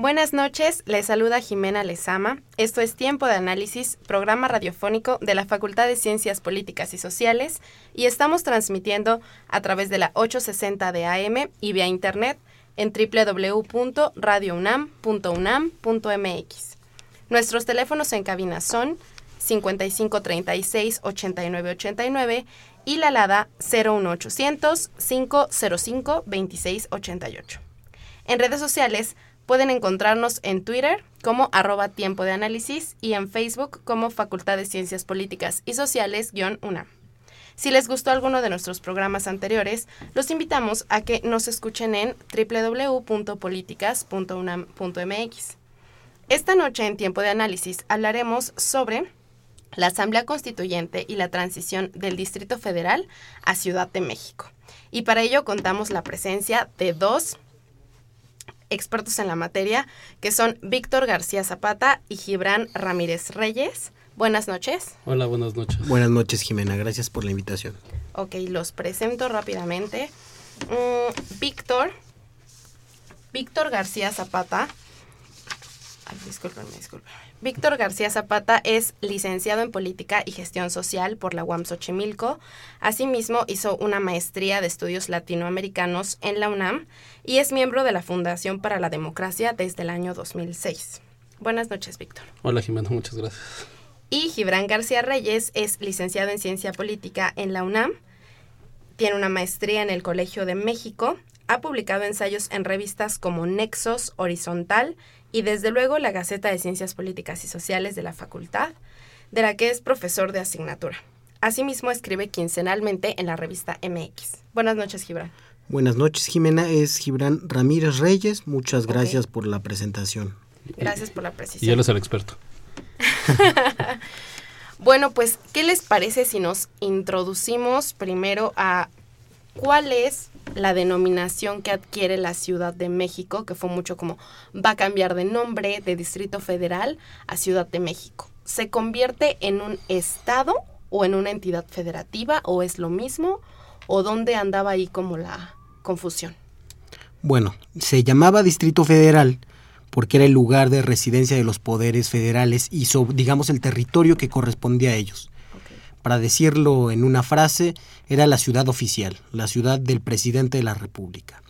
Buenas noches, les saluda Jimena Lezama. Esto es Tiempo de Análisis, programa radiofónico de la Facultad de Ciencias Políticas y Sociales, y estamos transmitiendo a través de la 860 de AM y vía internet en www.radiounam.unam.mx. Nuestros teléfonos en cabina son 5536-8989 y la alada 01800 505 2688. En redes sociales, Pueden encontrarnos en Twitter como arroba tiempo de análisis y en Facebook como Facultad de Ciencias Políticas y Sociales-UNAM. Si les gustó alguno de nuestros programas anteriores, los invitamos a que nos escuchen en www.políticas.unam.mx. Esta noche en Tiempo de Análisis hablaremos sobre la Asamblea Constituyente y la transición del Distrito Federal a Ciudad de México. Y para ello contamos la presencia de dos expertos en la materia, que son Víctor García Zapata y Gibran Ramírez Reyes. Buenas noches. Hola, buenas noches. Buenas noches, Jimena. Gracias por la invitación. Ok, los presento rápidamente. Mm, Víctor. Víctor García Zapata. Ay, discúlpenme, discúlpenme. Víctor García Zapata es licenciado en Política y Gestión Social por la UAM Xochimilco. Asimismo, hizo una maestría de estudios latinoamericanos en la UNAM y es miembro de la Fundación para la Democracia desde el año 2006. Buenas noches, Víctor. Hola, Jimena, muchas gracias. Y Gibran García Reyes es licenciado en Ciencia Política en la UNAM. Tiene una maestría en el Colegio de México. Ha publicado ensayos en revistas como Nexos, Horizontal y desde luego la Gaceta de Ciencias Políticas y Sociales de la Facultad, de la que es profesor de asignatura. Asimismo, escribe quincenalmente en la revista MX. Buenas noches, Gibran. Buenas noches, Jimena. Es Gibran Ramírez Reyes. Muchas gracias por la presentación. Gracias por la precisión. Y él es el experto. bueno, pues, ¿qué les parece si nos introducimos primero a cuál es la denominación que adquiere la Ciudad de México, que fue mucho como va a cambiar de nombre de Distrito Federal a Ciudad de México. ¿Se convierte en un estado o en una entidad federativa o es lo mismo? ¿O dónde andaba ahí como la confusión? Bueno, se llamaba Distrito Federal porque era el lugar de residencia de los poderes federales y, digamos, el territorio que correspondía a ellos para decirlo en una frase, era la ciudad oficial, la ciudad del presidente de la República.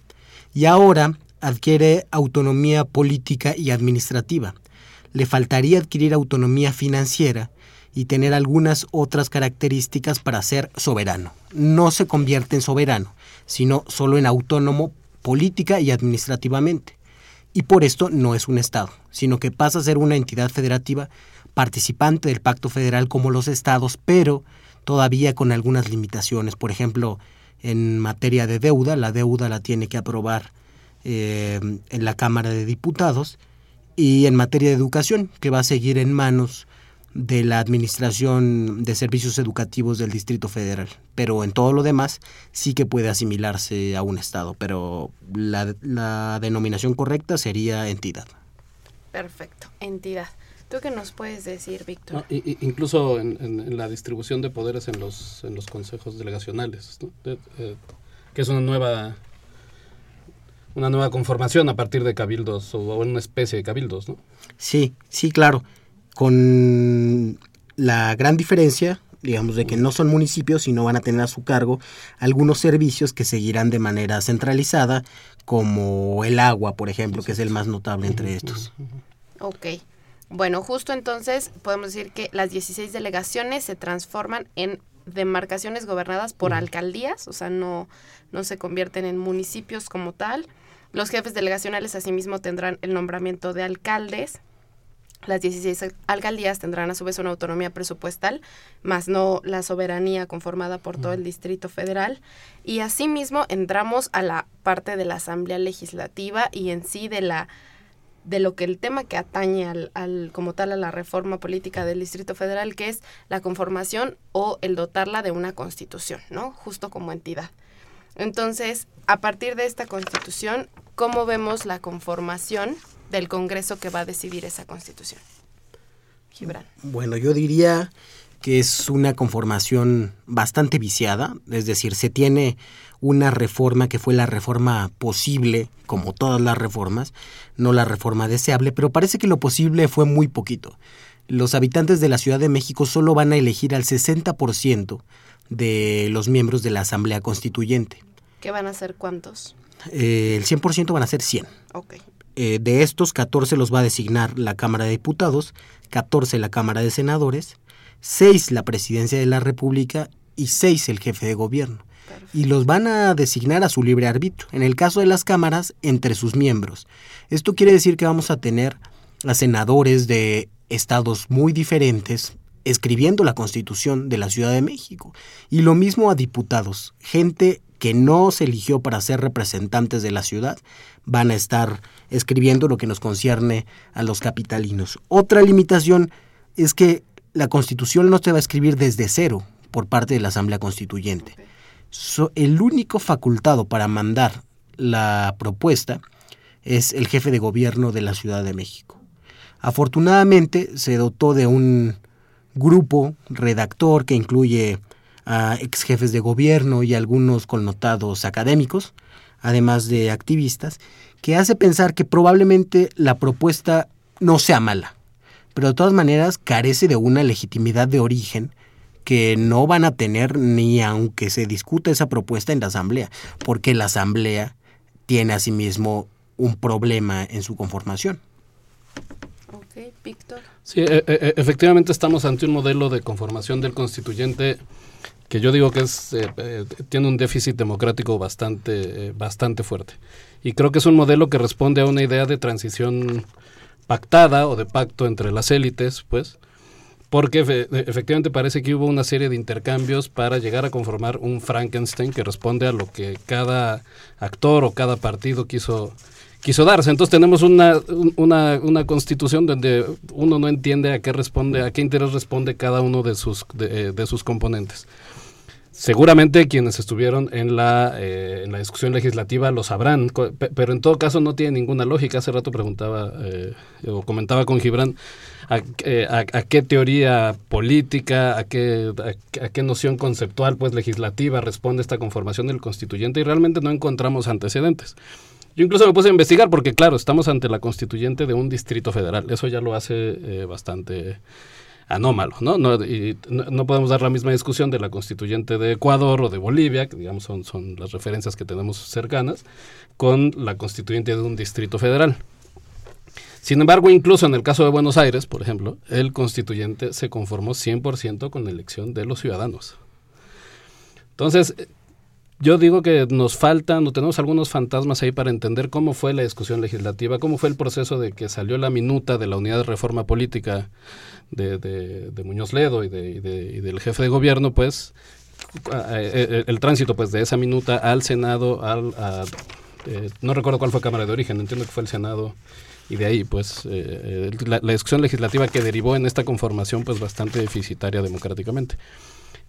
Y ahora adquiere autonomía política y administrativa. Le faltaría adquirir autonomía financiera y tener algunas otras características para ser soberano. No se convierte en soberano, sino solo en autónomo política y administrativamente. Y por esto no es un Estado, sino que pasa a ser una entidad federativa participante del Pacto Federal como los estados, pero todavía con algunas limitaciones. Por ejemplo, en materia de deuda, la deuda la tiene que aprobar eh, en la Cámara de Diputados y en materia de educación, que va a seguir en manos de la Administración de Servicios Educativos del Distrito Federal. Pero en todo lo demás sí que puede asimilarse a un Estado, pero la, la denominación correcta sería entidad. Perfecto, entidad. ¿Tú qué nos puedes decir, Víctor? incluso en, la distribución de poderes en los, en los consejos delegacionales, eh, que es una nueva una nueva conformación a partir de cabildos o una especie de cabildos, ¿no? Sí, sí, claro. Con la gran diferencia, digamos, de que no son municipios, sino van a tener a su cargo algunos servicios que seguirán de manera centralizada, como el agua, por ejemplo, que es el más notable entre estos. Ok. Bueno, justo entonces podemos decir que las 16 delegaciones se transforman en demarcaciones gobernadas por alcaldías, o sea, no, no se convierten en municipios como tal. Los jefes delegacionales asimismo tendrán el nombramiento de alcaldes Las 16 alcaldías tendrán a su vez una autonomía presupuestal, más no la soberanía conformada por todo el Distrito Federal. Y asimismo entramos a la parte de la Asamblea Legislativa y en sí de la de lo que el tema que atañe al, como tal a la reforma política del Distrito Federal, que es la conformación o el dotarla de una constitución, ¿no? Justo como entidad. Entonces, a partir de esta constitución, ¿cómo vemos la conformación del Congreso que va a decidir esa constitución? Gibran. Bueno, yo diría que es una conformación bastante viciada, es decir, se tiene una reforma que fue la reforma posible, como todas las reformas, no la reforma deseable, pero parece que lo posible fue muy poquito. Los habitantes de la Ciudad de México solo van a elegir al 60% de los miembros de la Asamblea Constituyente. ¿Qué van a ser cuántos? Eh, el 100% van a ser 100. Ok. Eh, de estos, 14 los va a designar la Cámara de Diputados, 14 la Cámara de Senadores, 6 la Presidencia de la República y 6 el jefe de gobierno. Y los van a designar a su libre arbitrio. En el caso de las cámaras, entre sus miembros. Esto quiere decir que vamos a tener a senadores de estados muy diferentes escribiendo la constitución de la Ciudad de México. Y lo mismo a diputados, gente que no se eligió para ser representantes de la ciudad, van a estar escribiendo lo que nos concierne a los capitalinos. Otra limitación es que la constitución no se va a escribir desde cero por parte de la Asamblea Constituyente. el único facultado para mandar la propuesta es el jefe de gobierno de la Ciudad de México. Afortunadamente se dotó de un grupo redactor que incluye a ex jefes de gobierno y algunos connotados académicos, además de activistas, que hace pensar que probablemente la propuesta no sea mala, pero de todas maneras carece de una legitimidad de origen que no van a tener ni aunque se discuta esa propuesta en la Asamblea, porque la Asamblea tiene asimismo un problema en su conformación. Ok, Víctor. Sí, e, e, efectivamente estamos ante un modelo de conformación del constituyente que yo digo que es eh, eh, tiene un déficit democrático bastante eh, bastante fuerte y creo que es un modelo que responde a una idea de transición pactada o de pacto entre las élites pues porque efectivamente parece que hubo una serie de intercambios para llegar a conformar un Frankenstein que responde a lo que cada actor o cada partido quiso quiso darse. Entonces tenemos una, una, una, constitución donde uno no entiende a qué responde, a qué interés responde cada uno de sus, de, de sus componentes. Seguramente quienes estuvieron en la, eh, en la discusión legislativa lo sabrán, pero en todo caso no tiene ninguna lógica. Hace rato preguntaba eh, o comentaba con Gibran eh, a, a, qué teoría política, a qué, a, qué noción conceptual pues legislativa responde esta conformación del constituyente y realmente no encontramos antecedentes. Yo incluso me puse a investigar porque claro, estamos ante la constituyente de un distrito federal. Eso ya lo hace bastante anómalo, ¿no? No, podemos dar la misma discusión de la constituyente de Ecuador o de Bolivia, que digamos son, son las referencias que tenemos cercanas, con la constituyente de un distrito federal. Sin embargo, incluso en el caso de Buenos Aires, por ejemplo, el constituyente se conformó 100% con la elección de los ciudadanos. Entonces, yo digo que nos faltan, no tenemos algunos fantasmas ahí para entender cómo fue la discusión legislativa, cómo fue el proceso de que salió la minuta de la unidad de reforma política de, de, Muñoz Ledo y, de, del jefe de gobierno, pues el, tránsito pues de esa minuta al Senado, al, eh, no recuerdo cuál fue Cámara de Origen, entiendo que fue el Senado y de ahí pues eh, la, discusión legislativa que derivó en esta conformación pues bastante deficitaria democráticamente.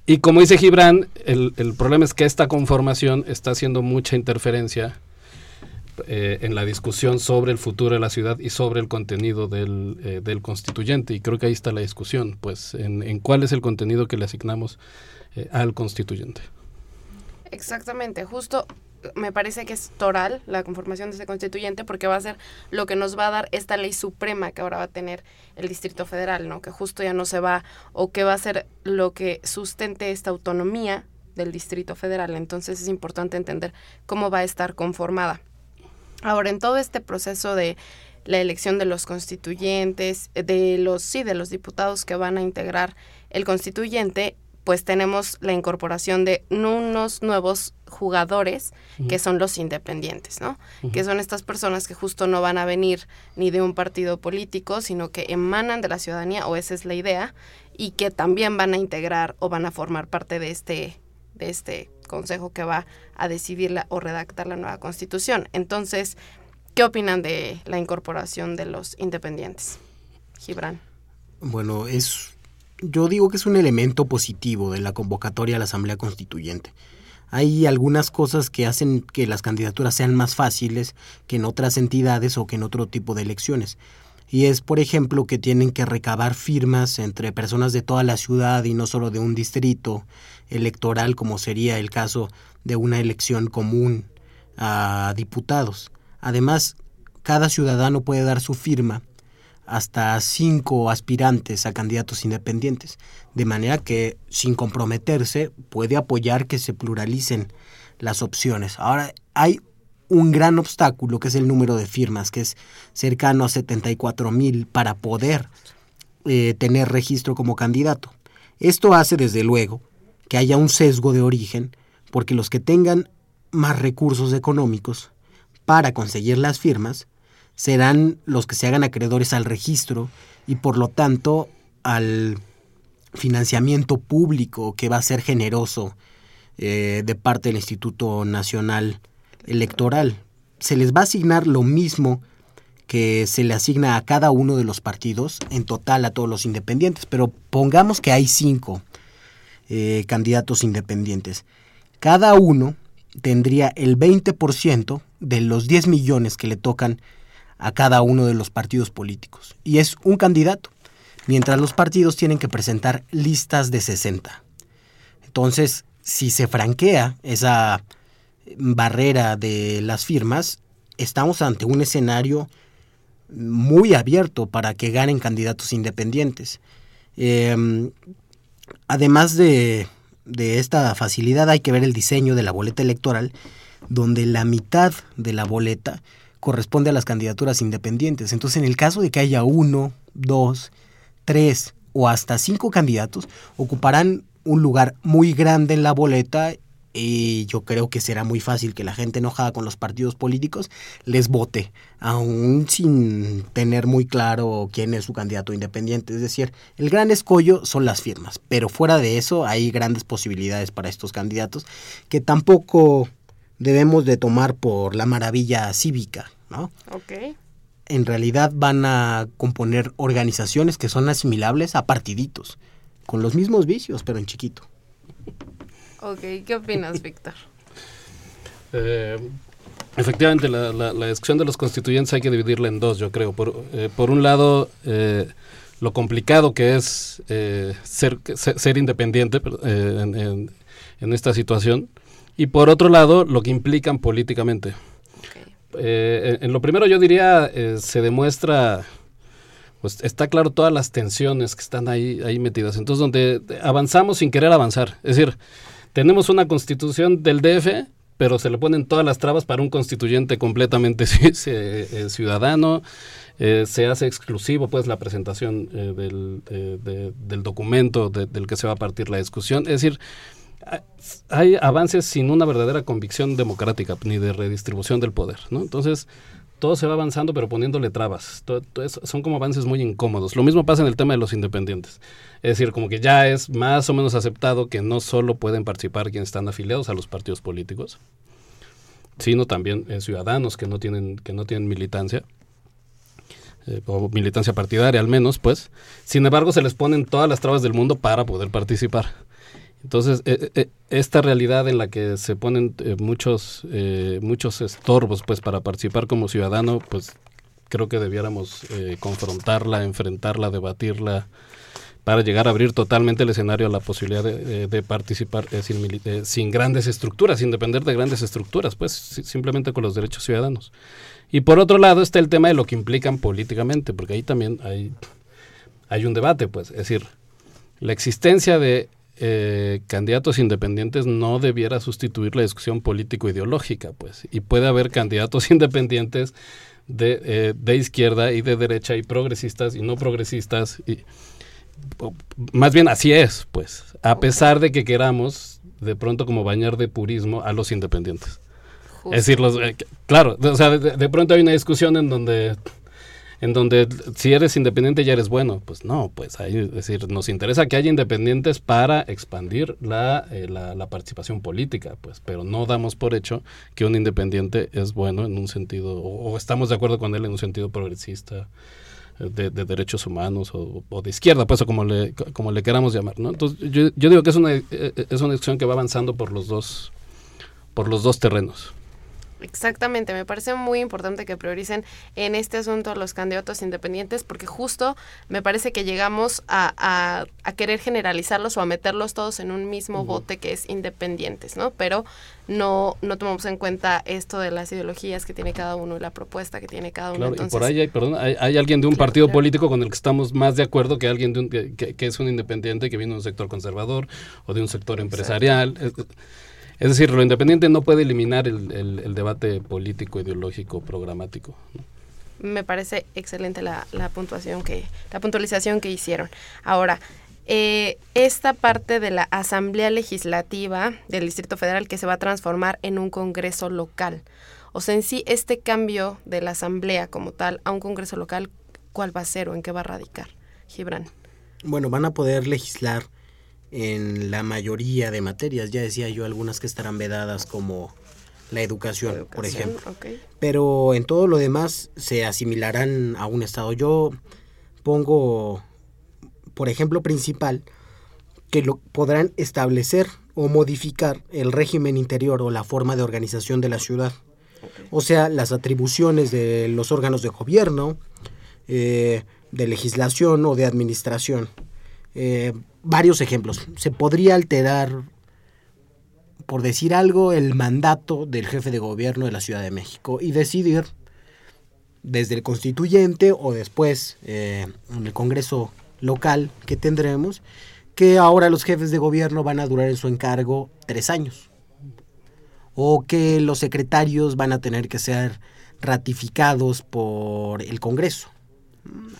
Y como dice Gibran, el, el problema es que esta conformación está haciendo mucha interferencia eh, en la discusión sobre el futuro de la ciudad y sobre el contenido del, eh, del constituyente. Y creo que ahí está la discusión, pues, en, en cuál es el contenido que le asignamos eh, al constituyente. Exactamente, justo me parece que es toral la conformación de ese constituyente porque va a ser lo que nos va a dar esta ley suprema que ahora va a tener el Distrito Federal, ¿no? Que justo ya no se va o que va a ser lo que sustente esta autonomía del Distrito Federal. Entonces es importante entender cómo va a estar conformada. Ahora, en todo este proceso de la elección de los constituyentes, de los, sí, de los diputados que van a integrar el constituyente, pues tenemos la incorporación de unos nuevos jugadores, que son los independientes, ¿no? Que son estas personas que justo no van a venir ni de un partido político, sino que emanan de la ciudadanía, o esa es la idea, y que también van a integrar o van a formar parte de este, de este consejo que va a decidir o redactar la nueva constitución. Entonces, ¿qué opinan de la incorporación de los independientes? Gibran. Bueno, es yo digo que es un elemento positivo de la convocatoria a la Asamblea Constituyente. Hay algunas cosas que hacen que las candidaturas sean más fáciles que en otras entidades o que en otro tipo de elecciones. Y es, por ejemplo, que tienen que recabar firmas entre personas de toda la ciudad y no solo de un distrito electoral, como sería el caso de una elección común a diputados. Además, cada ciudadano puede dar su firma hasta cinco aspirantes a candidatos independientes, de manera que sin comprometerse puede apoyar que se pluralicen las opciones. Ahora hay un gran obstáculo que es el número de firmas, que es cercano a 74 mil para poder eh, tener registro como candidato. Esto hace desde luego que haya un sesgo de origen, porque los que tengan más recursos económicos para conseguir las firmas serán los que se hagan acreedores al registro y por lo tanto al financiamiento público que va a ser generoso eh, de parte del Instituto Nacional Electoral. Se les va a asignar lo mismo que se le asigna a cada uno de los partidos, en total a todos los independientes, pero pongamos que hay cinco eh, candidatos independientes. Cada uno tendría el 20% de los 10 millones que le tocan a cada uno de los partidos políticos. Y es un candidato, mientras los partidos tienen que presentar listas de 60. Entonces, si se franquea esa barrera de las firmas, estamos ante un escenario muy abierto para que ganen candidatos independientes. Em, además de, de esta facilidad, hay que ver el diseño de la boleta electoral, donde la mitad de la boleta corresponde a las candidaturas independientes. Entonces, en el caso de que haya uno, dos, tres o hasta cinco candidatos, ocuparán un lugar muy grande en la boleta y yo creo que será muy fácil que la gente enojada con los partidos políticos les vote, aún sin tener muy claro quién es su candidato independiente. Es decir, el gran escollo son las firmas, pero fuera de eso hay grandes posibilidades para estos candidatos que tampoco debemos de tomar por la maravilla cívica, ¿no? Ok. En realidad van a componer organizaciones que son asimilables a partiditos, con los mismos vicios, pero en chiquito. Ok, ¿qué opinas, Víctor? Eh, efectivamente, la, la, discusión de los constituyentes hay que dividirla en dos, yo creo. Por, eh, por un lado, eh, lo complicado que es ser, ser, independiente en, en, esta situación, y por otro lado, lo que implican políticamente. Eh, en lo primero yo diría, eh, se demuestra, pues está claro todas las tensiones que están ahí, ahí metidas. Entonces, donde avanzamos sin querer avanzar. Es decir, tenemos una constitución del DF, pero se le ponen todas las trabas para un constituyente completamente eh, ciudadano. se hace exclusivo pues la presentación del, del, documento del que se va a partir la discusión. Es decir, hay avances sin una verdadera convicción democrática ni de redistribución del poder, ¿no? Entonces, todo se va avanzando pero poniéndole trabas. son como avances muy incómodos. Lo mismo pasa en el tema de los independientes. Es decir, como que ya es más o menos aceptado que no solo pueden participar quienes están afiliados a los partidos políticos, sino también eh, ciudadanos que no tienen, que no tienen militancia. Eh, o militancia partidaria al menos, pues. Sin embargo, se les ponen todas las trabas del mundo para poder participar. Entonces, eh, eh, esta realidad en la que se ponen eh, muchos, muchos estorbos pues, para participar como ciudadano, pues creo que debiéramos confrontarla, enfrentarla, debatirla, para llegar a abrir totalmente el escenario a la posibilidad de, participar sin, sin, grandes estructuras, sin depender de grandes estructuras, pues simplemente con los derechos ciudadanos. Y por otro lado está el tema de lo que implican políticamente, porque ahí también hay, hay un debate, pues, es decir, la existencia de eh, candidatos independientes no debiera sustituir la discusión político-ideológica, pues. Y puede haber candidatos independientes de, eh, de, izquierda y de derecha y progresistas y no progresistas. Y, más bien así es, pues. A pesar de que queramos de pronto como bañar de purismo a los independientes. Es decir, los, eh, claro, o sea, de, de, pronto hay una discusión en donde en donde si eres independiente ya eres bueno. Pues no, pues ahí, es decir, nos interesa que haya independientes para expandir la, eh, la, la, participación política, pues, pero no damos por hecho que un independiente es bueno en un sentido, o, o estamos de acuerdo con él en un sentido progresista. eh, De, de, derechos humanos o, o, de izquierda, pues, o como le, como le queramos llamar, ¿no? Entonces, yo, yo digo que es una, eh, es una discusión que va avanzando por los dos, por los dos terrenos. Exactamente, me parece muy importante que prioricen en este asunto los candidatos independientes porque justo me parece que llegamos a, a, a querer generalizarlos o a meterlos todos en un mismo uh -huh. bote que es independientes, ¿no? Pero no, no tomamos en cuenta esto de las ideologías que tiene cada uno y la propuesta que tiene cada uno. Claro, Entonces, y por ahí hay, perdón, hay, hay alguien de un claro, partido claro. político con el que estamos más de acuerdo que alguien de un, que, es un independiente que viene de un sector conservador o de un sector empresarial. Es, es decir, lo independiente no puede eliminar el, el, el debate político, ideológico, programático. ¿no? Me parece excelente la, la, puntuación que, la puntualización que hicieron. Ahora, eh, esta parte de la Asamblea Legislativa del Distrito Federal que se va a transformar en un Congreso local. O sea, en sí, este cambio de la Asamblea como tal a un Congreso local, ¿cuál va a ser o en qué va a radicar? Gibran. Bueno, van a poder legislar en la mayoría de materias. Ya decía yo algunas que estarán vedadas como la educación, educación por ejemplo. Okay. Pero en todo lo demás se asimilarán a un Estado. Yo pongo, por ejemplo, principal, que lo podrán establecer o modificar el régimen interior o la forma de organización de la ciudad. Okay. O sea, las atribuciones de los órganos de gobierno, eh, de legislación o de administración. Eh, varios ejemplos. Se podría alterar, por decir algo, el mandato del jefe de gobierno de la Ciudad de México y decidir desde el constituyente o después eh, en el Congreso local que tendremos que ahora los jefes de gobierno van a durar en su encargo tres años o que los secretarios van a tener que ser ratificados por el Congreso.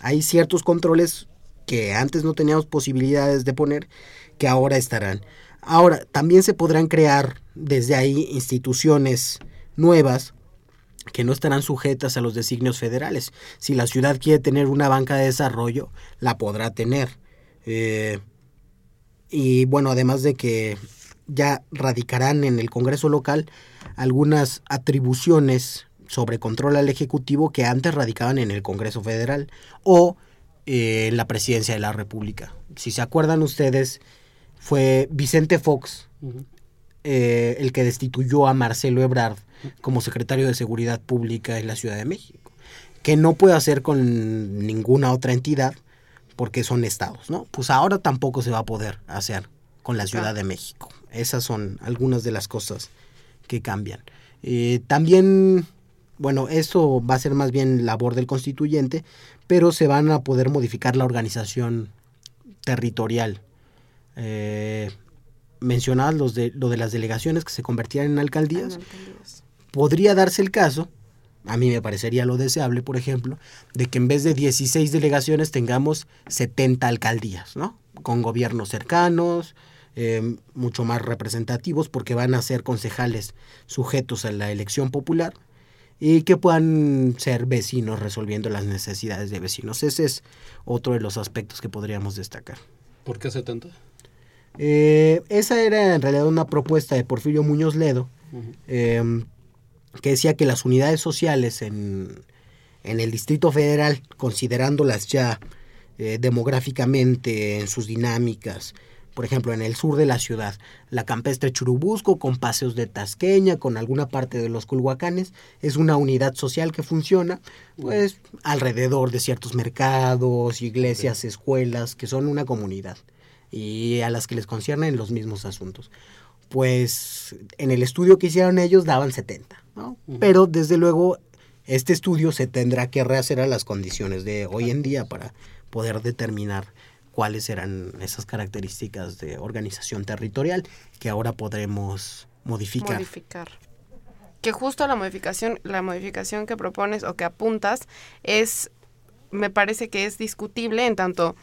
Hay ciertos controles que antes no teníamos posibilidades de poner, que ahora estarán. Ahora, también se podrán crear desde ahí instituciones nuevas que no estarán sujetas a los designios federales. Si la ciudad quiere tener una banca de desarrollo, la podrá tener. Eh, y bueno, además de que ya radicarán en el Congreso local algunas atribuciones sobre control al Ejecutivo que antes radicaban en el Congreso Federal o eh, en la presidencia de la República. Si se acuerdan ustedes, fue Vicente Fox uh -huh. eh, el que destituyó a Marcelo Ebrard como secretario de Seguridad Pública en la Ciudad de México, que no puede hacer con ninguna otra entidad porque son estados, ¿no? Pues ahora tampoco se va a poder hacer con la Ciudad de México. Esas son algunas de las cosas que cambian. Eh, también, bueno, eso va a ser más bien labor del constituyente, pero se van a poder modificar la organización territorial. Eh, mencionadas los de, lo de las delegaciones que se convertían en alcaldías. alcaldías. Podría darse el caso, a mí me parecería lo deseable, por ejemplo, de que en vez de 16 delegaciones tengamos 70 alcaldías, ¿no? Con gobiernos cercanos, eh, mucho más representativos, porque van a ser concejales sujetos a la elección popular y que puedan ser vecinos resolviendo las necesidades de vecinos. Ese es otro de los aspectos que podríamos destacar. ¿Por qué 70? Eh, esa era en realidad una propuesta de Porfirio Muñoz Ledo, uh -huh. eh, que decía que las unidades sociales en, en el Distrito Federal, considerándolas ya eh, demográficamente en sus dinámicas, por ejemplo, en el sur de la ciudad, la campestre Churubusco, con paseos de Tasqueña, con alguna parte de los Culhuacanes, es una unidad social que funciona, pues, alrededor de ciertos mercados, iglesias, escuelas, que son una comunidad y a las que les conciernen los mismos asuntos. Pues en el estudio que hicieron ellos daban 70, ¿no? Uh -huh. Pero desde luego este estudio se tendrá que rehacer a las condiciones de hoy en día para poder determinar cuáles eran esas características de organización territorial que ahora podremos modificar. Modificar. Que justo la modificación, la modificación que propones o que apuntas es, me parece que es discutible en tanto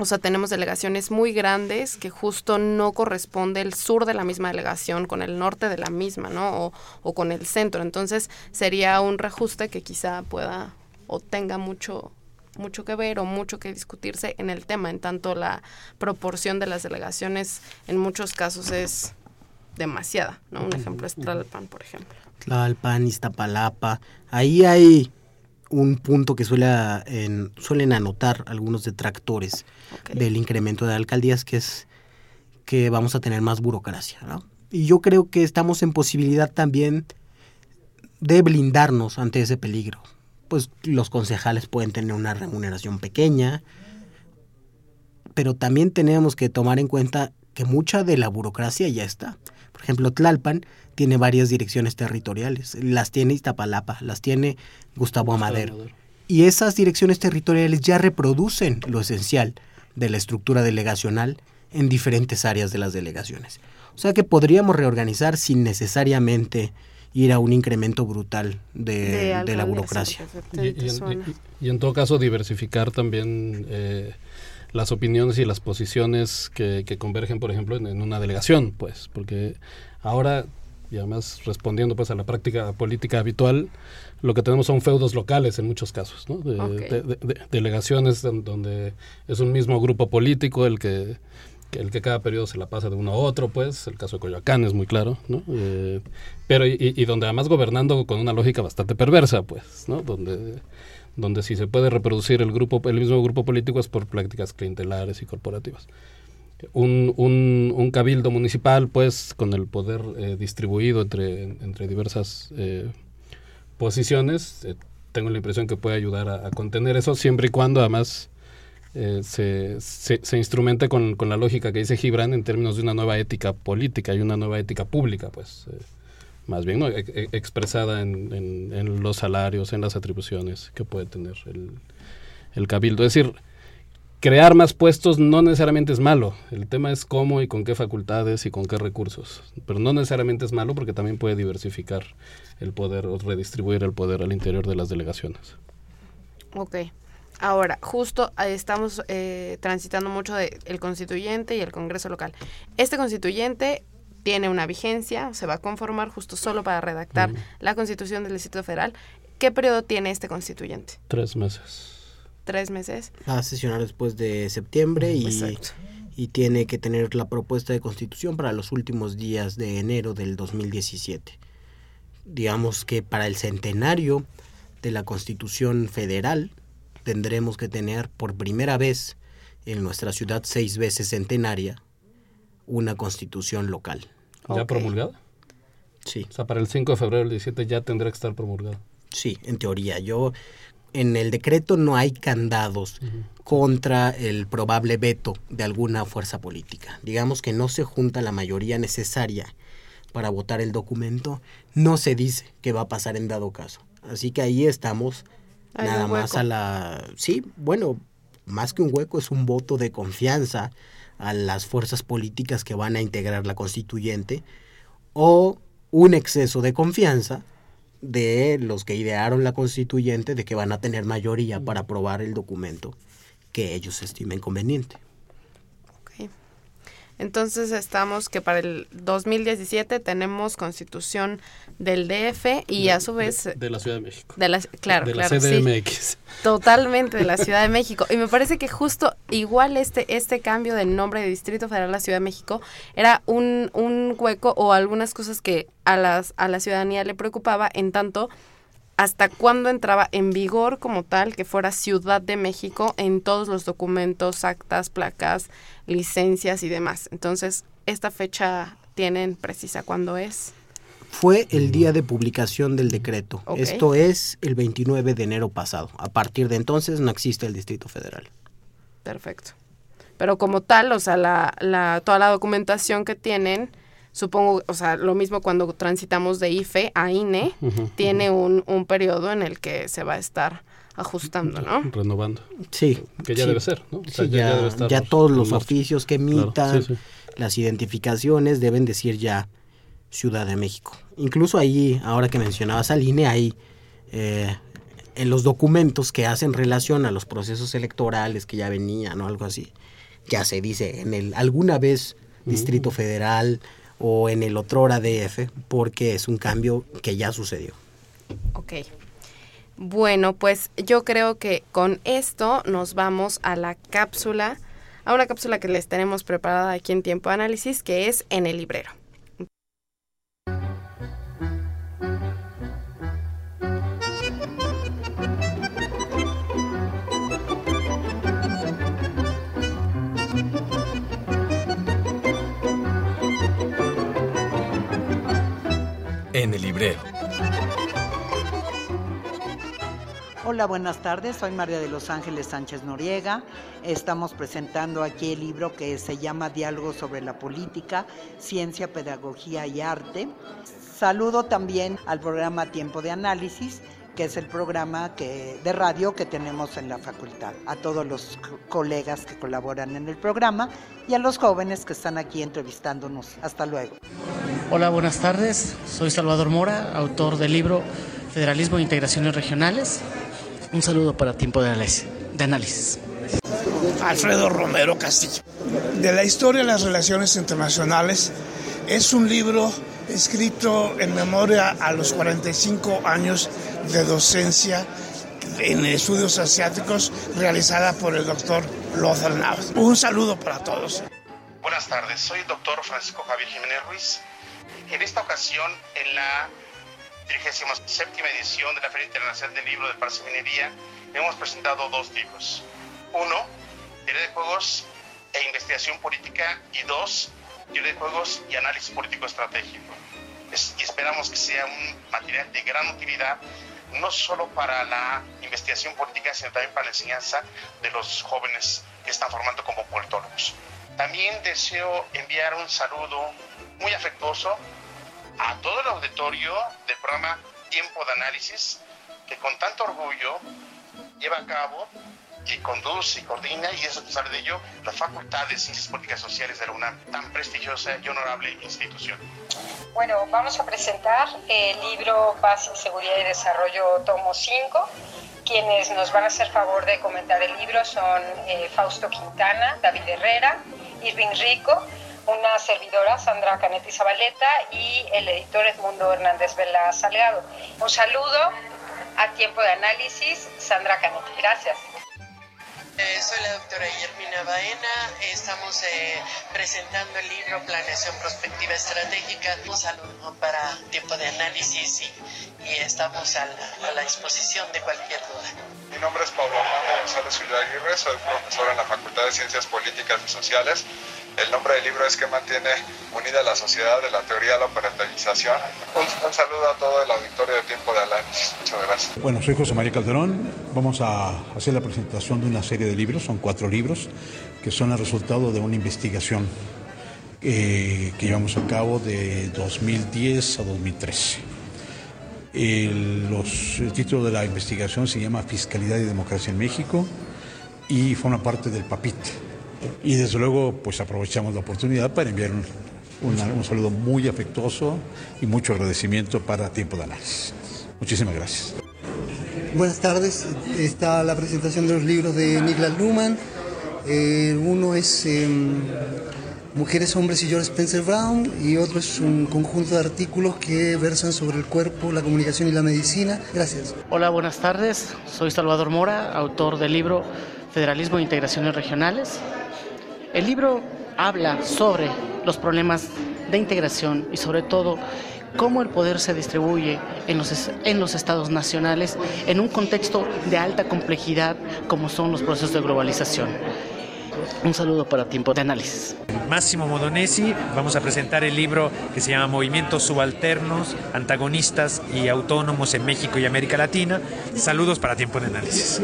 O sea, tenemos delegaciones muy grandes que justo no corresponde el sur de la misma delegación con el norte de la misma, ¿no? O, o con el centro. Entonces sería un reajuste que quizá pueda o tenga mucho mucho que ver o mucho que discutirse en el tema, en tanto la proporción de las delegaciones en muchos casos es demasiada, ¿no? Un ejemplo es Tlalpan, por ejemplo. Tlalpan, Iztapalapa, ahí hay un punto que suele, en, suelen anotar algunos detractores del incremento de alcaldías, que es que vamos a tener más burocracia. ¿no? Y yo creo que estamos en posibilidad también de blindarnos ante ese peligro. Pues los concejales pueden tener una remuneración pequeña, pero también tenemos que tomar en cuenta que mucha de la burocracia ya está. Por ejemplo, Tlalpan tiene varias direcciones territoriales. Las tiene Iztapalapa, las tiene Gustavo Amadero. Y esas direcciones territoriales ya reproducen lo esencial de la estructura delegacional en diferentes áreas de las delegaciones. O sea que podríamos reorganizar sin necesariamente ir a un incremento brutal de, la burocracia. Y, en, todo caso diversificar también eh, las opiniones y las posiciones que, convergen, por ejemplo, en, una delegación, pues, porque ahora y además respondiendo pues a la práctica política habitual, lo que tenemos son feudos locales en muchos casos, ¿no? de, delegaciones donde es un mismo grupo político el que, el que cada periodo se la pasa de uno a otro, pues el caso de Coyoacán es muy claro, ¿no? Eh, pero y, donde además gobernando con una lógica bastante perversa, pues, ¿no? Donde donde si se puede reproducir el grupo el mismo grupo político es por prácticas clientelares y corporativas un, un, cabildo municipal, pues, con el poder eh, distribuido entre, entre diversas eh, posiciones, tengo la impresión que puede ayudar a, contener eso, siempre y cuando además se, se, instrumente con, con, la lógica que dice Gibran en términos de una nueva ética política y una nueva ética pública, pues, más bien, ¿no? E, e, expresada en, en, en, los salarios, en las atribuciones que puede tener el, el cabildo. Es decir, crear más puestos no necesariamente es malo. El tema es cómo y con qué facultades y con qué recursos. Pero no necesariamente es malo porque también puede diversificar el poder o redistribuir el poder al interior de las delegaciones. Ok. Ahora, justo estamos eh, transitando mucho del el constituyente y el Congreso local. Este constituyente tiene una vigencia, se va a conformar justo solo para redactar la constitución del Distrito Federal. ¿Qué periodo tiene este constituyente? Tres meses tres meses. Va a sesionar después de septiembre y, y, tiene que tener la propuesta de constitución para los últimos días de enero del 2017. Digamos que para el centenario de la constitución federal tendremos que tener por primera vez en nuestra ciudad seis veces centenaria una constitución local. ¿Ya promulgada? Sí. O sea, para el 5 de febrero del 17 ya tendrá que estar promulgada. Sí, en teoría. Yo en el decreto no hay candados contra el probable veto de alguna fuerza política. Digamos que no se junta la mayoría necesaria para votar el documento, no se dice qué va a pasar en dado caso. Así que ahí estamos nada más a la... Sí, bueno, más que un hueco es un voto de confianza a las fuerzas políticas que van a integrar la constituyente o un exceso de confianza de los que idearon la constituyente de que van a tener mayoría para aprobar el documento que ellos estimen conveniente. Entonces estamos que para el 2017 tenemos constitución del DF y a su vez... De, la Ciudad de México. De la, claro, de la CDMX. totalmente de la Ciudad de México. Y me parece que justo igual este, este cambio del nombre de Distrito Federal a la Ciudad de México era un, un hueco o algunas cosas que a, las, a la ciudadanía le preocupaba en tanto hasta cuándo entraba en vigor como tal que fuera Ciudad de México en todos los documentos, actas, placas, licencias y demás. Entonces, esta fecha tienen precisa cuándo es. Fue el día de publicación del decreto. Esto es el 29 de enero pasado. A partir de entonces no existe el Distrito Federal. Perfecto. Pero como tal, o sea, la, la, toda la documentación que tienen supongo, o sea, lo mismo cuando transitamos de IFE a INE, tiene un, un periodo en el que se va a estar ajustando, ¿no? Renovando. Sí. Que ya debe ser, ¿no? ya, todos los oficios que emitan, las identificaciones deben decir ya Ciudad de México. Incluso ahí, ahora que mencionabas al INE, hay eh, en los documentos que hacen relación a los procesos electorales que ya venían o algo así, ya se dice en el alguna vez Distrito Federal o en el otrora DF, porque es un cambio que ya sucedió. Ok. Bueno, pues yo creo que con esto nos vamos a la cápsula, a una cápsula que les tenemos preparada aquí en Tiempo de Análisis, que es en el librero. En el librero. Hola, buenas tardes. Soy María de los Ángeles Sánchez Noriega. Estamos presentando aquí el libro que se llama Diálogo sobre la política, ciencia, pedagogía y arte. Saludo también al programa Tiempo de Análisis, que es el programa que, de radio que tenemos en la facultad. A todos los colegas que colaboran en el programa y a los jóvenes que están aquí entrevistándonos. Hasta luego. Hola, buenas tardes. Soy Salvador Mora, autor del libro Federalismo e Integraciones Regionales. Un saludo para Tiempo de Análisis. Alfredo Romero Castillo. De la historia de las relaciones internacionales es un libro escrito en memoria a los 45 años de docencia en estudios asiáticos realizada por el doctor Lothar Navas. Un saludo para todos. Buenas tardes, soy el doctor Francisco Javier Jiménez Ruiz. En esta ocasión, en la 37 edición de la Feria Internacional del Libro de y Minería, hemos presentado dos libros. Uno, Teoría de Juegos e Investigación Política, y dos, Teoría de Juegos y Análisis Político Estratégico. Es, y esperamos que sea un material de gran utilidad, no solo para la investigación política, sino también para la enseñanza de los jóvenes que están formando como politólogos. También deseo enviar un saludo muy afectuoso a todo el auditorio del programa Tiempo de Análisis, que con tanto orgullo lleva a cabo y conduce y coordina, y es responsable de ello, la Facultad de Ciencias Políticas Sociales de la UNAM, tan prestigiosa y honorable institución. Bueno, vamos a presentar el libro Paz, Seguridad y Desarrollo, tomo 5. Quienes nos van a hacer favor de comentar el libro son eh, Fausto Quintana, David Herrera, Irving Rico, una servidora, Sandra Canetti Zabaleta, y el editor Edmundo Hernández Vela Salgado. Un saludo a tiempo de análisis, Sandra Canetti. Gracias. Eh, soy la doctora Guillermina Baena, estamos eh, presentando el libro Planeación Prospectiva Estratégica, un saludo para tiempo de análisis y, y estamos a la, a la, disposición de cualquier duda. Mi nombre es Pablo Armando González Aguirre, soy profesor en la Facultad de Ciencias Políticas y Sociales. El nombre del libro es que mantiene unida la sociedad de la teoría de la operacionalización. Un, un, saludo a todo el auditorio de Tiempo de Análisis. Muchas gracias. Bueno, soy José María Calderón. Vamos a hacer la presentación de una serie de libros, son cuatro libros, que son el resultado de una investigación eh, que llevamos a cabo de 2010 a 2013. El, los, el título de la investigación se llama Fiscalidad y Democracia en México y forma parte del PAPIT, y desde luego, pues aprovechamos la oportunidad para enviar un, un, un, saludo muy afectuoso y mucho agradecimiento para Tiempo de Análisis. Muchísimas gracias. Buenas tardes. Está la presentación de los libros de Niklas Luhmann. Eh, uno es eh, Mujeres, Hombres y George Spencer Brown y otro es un conjunto de artículos que versan sobre el cuerpo, la comunicación y la medicina. Gracias. Hola, buenas tardes. Soy Salvador Mora, autor del libro Federalismo e Integraciones Regionales. El libro habla sobre los problemas de integración y sobre todo cómo el poder se distribuye en los, en los estados nacionales en un contexto de alta complejidad como son los procesos de globalización. Un saludo para Tiempo de Análisis. Máximo Modonesi, vamos a presentar el libro que se llama Movimientos Subalternos, Antagonistas y Autónomos en México y América Latina. Saludos para Tiempo de Análisis.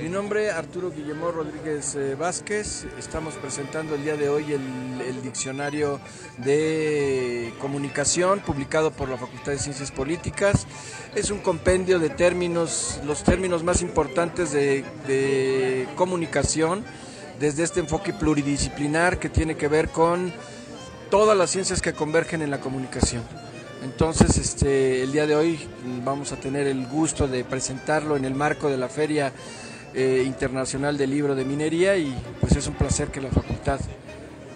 Mi nombre es Arturo Guillermo Rodríguez eh, Vázquez. Estamos presentando el día de hoy el, el, diccionario de comunicación publicado por la Facultad de Ciencias Políticas. Es un compendio de términos, los términos más importantes de, de comunicación desde este enfoque pluridisciplinar que tiene que ver con todas las ciencias que convergen en la comunicación. Entonces, este, el día de hoy vamos a tener el gusto de presentarlo en el marco de la Feria eh, Internacional del Libro de Minería y pues es un placer que la facultad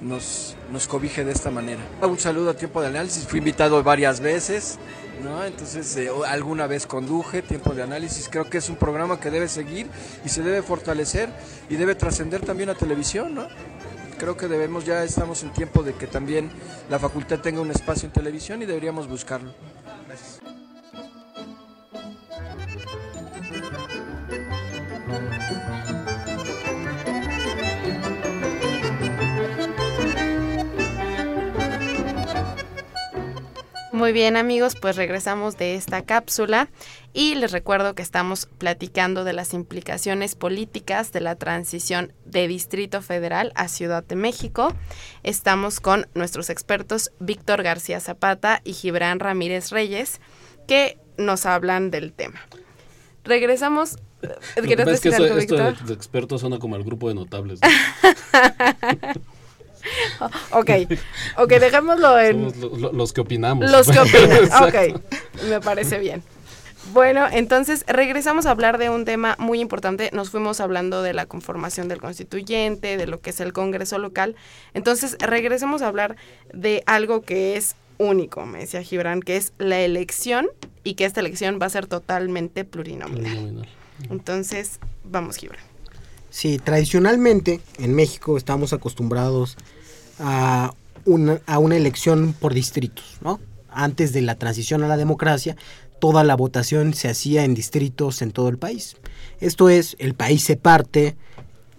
nos, nos cobije de esta manera. Un saludo a Tiempo de Análisis, fui invitado varias veces, ¿no? entonces eh, alguna vez conduje Tiempo de Análisis, creo que es un programa que debe seguir y se debe fortalecer y debe trascender también a televisión, ¿no? creo que debemos, ya estamos en tiempo de que también la facultad tenga un espacio en televisión y deberíamos buscarlo. Gracias. Muy bien amigos, pues regresamos de esta cápsula y les recuerdo que estamos platicando de las implicaciones políticas de la transición de Distrito Federal a Ciudad de México. Estamos con nuestros expertos Víctor García Zapata y Gibran Ramírez Reyes que nos hablan del tema. Regresamos. ¿Quieres decir algo, esto de expertos suena como el grupo de notables. ok, ok, dejémoslo en... los que opinamos. Los que opinan, ok, me parece bien. Bueno, entonces regresamos a hablar de un tema muy importante. Nos fuimos hablando de la conformación del constituyente, de lo que es el Congreso local. Entonces regresemos a hablar de algo que es único, me decía Gibran, que es la elección y que esta elección va a ser totalmente plurinominal. Entonces, vamos Gibran. Sí, tradicionalmente en México estamos acostumbrados a una, a una elección por distritos, ¿no? Antes de la transición a la democracia, toda la votación se hacía en distritos en todo el país. Esto es, el país se parte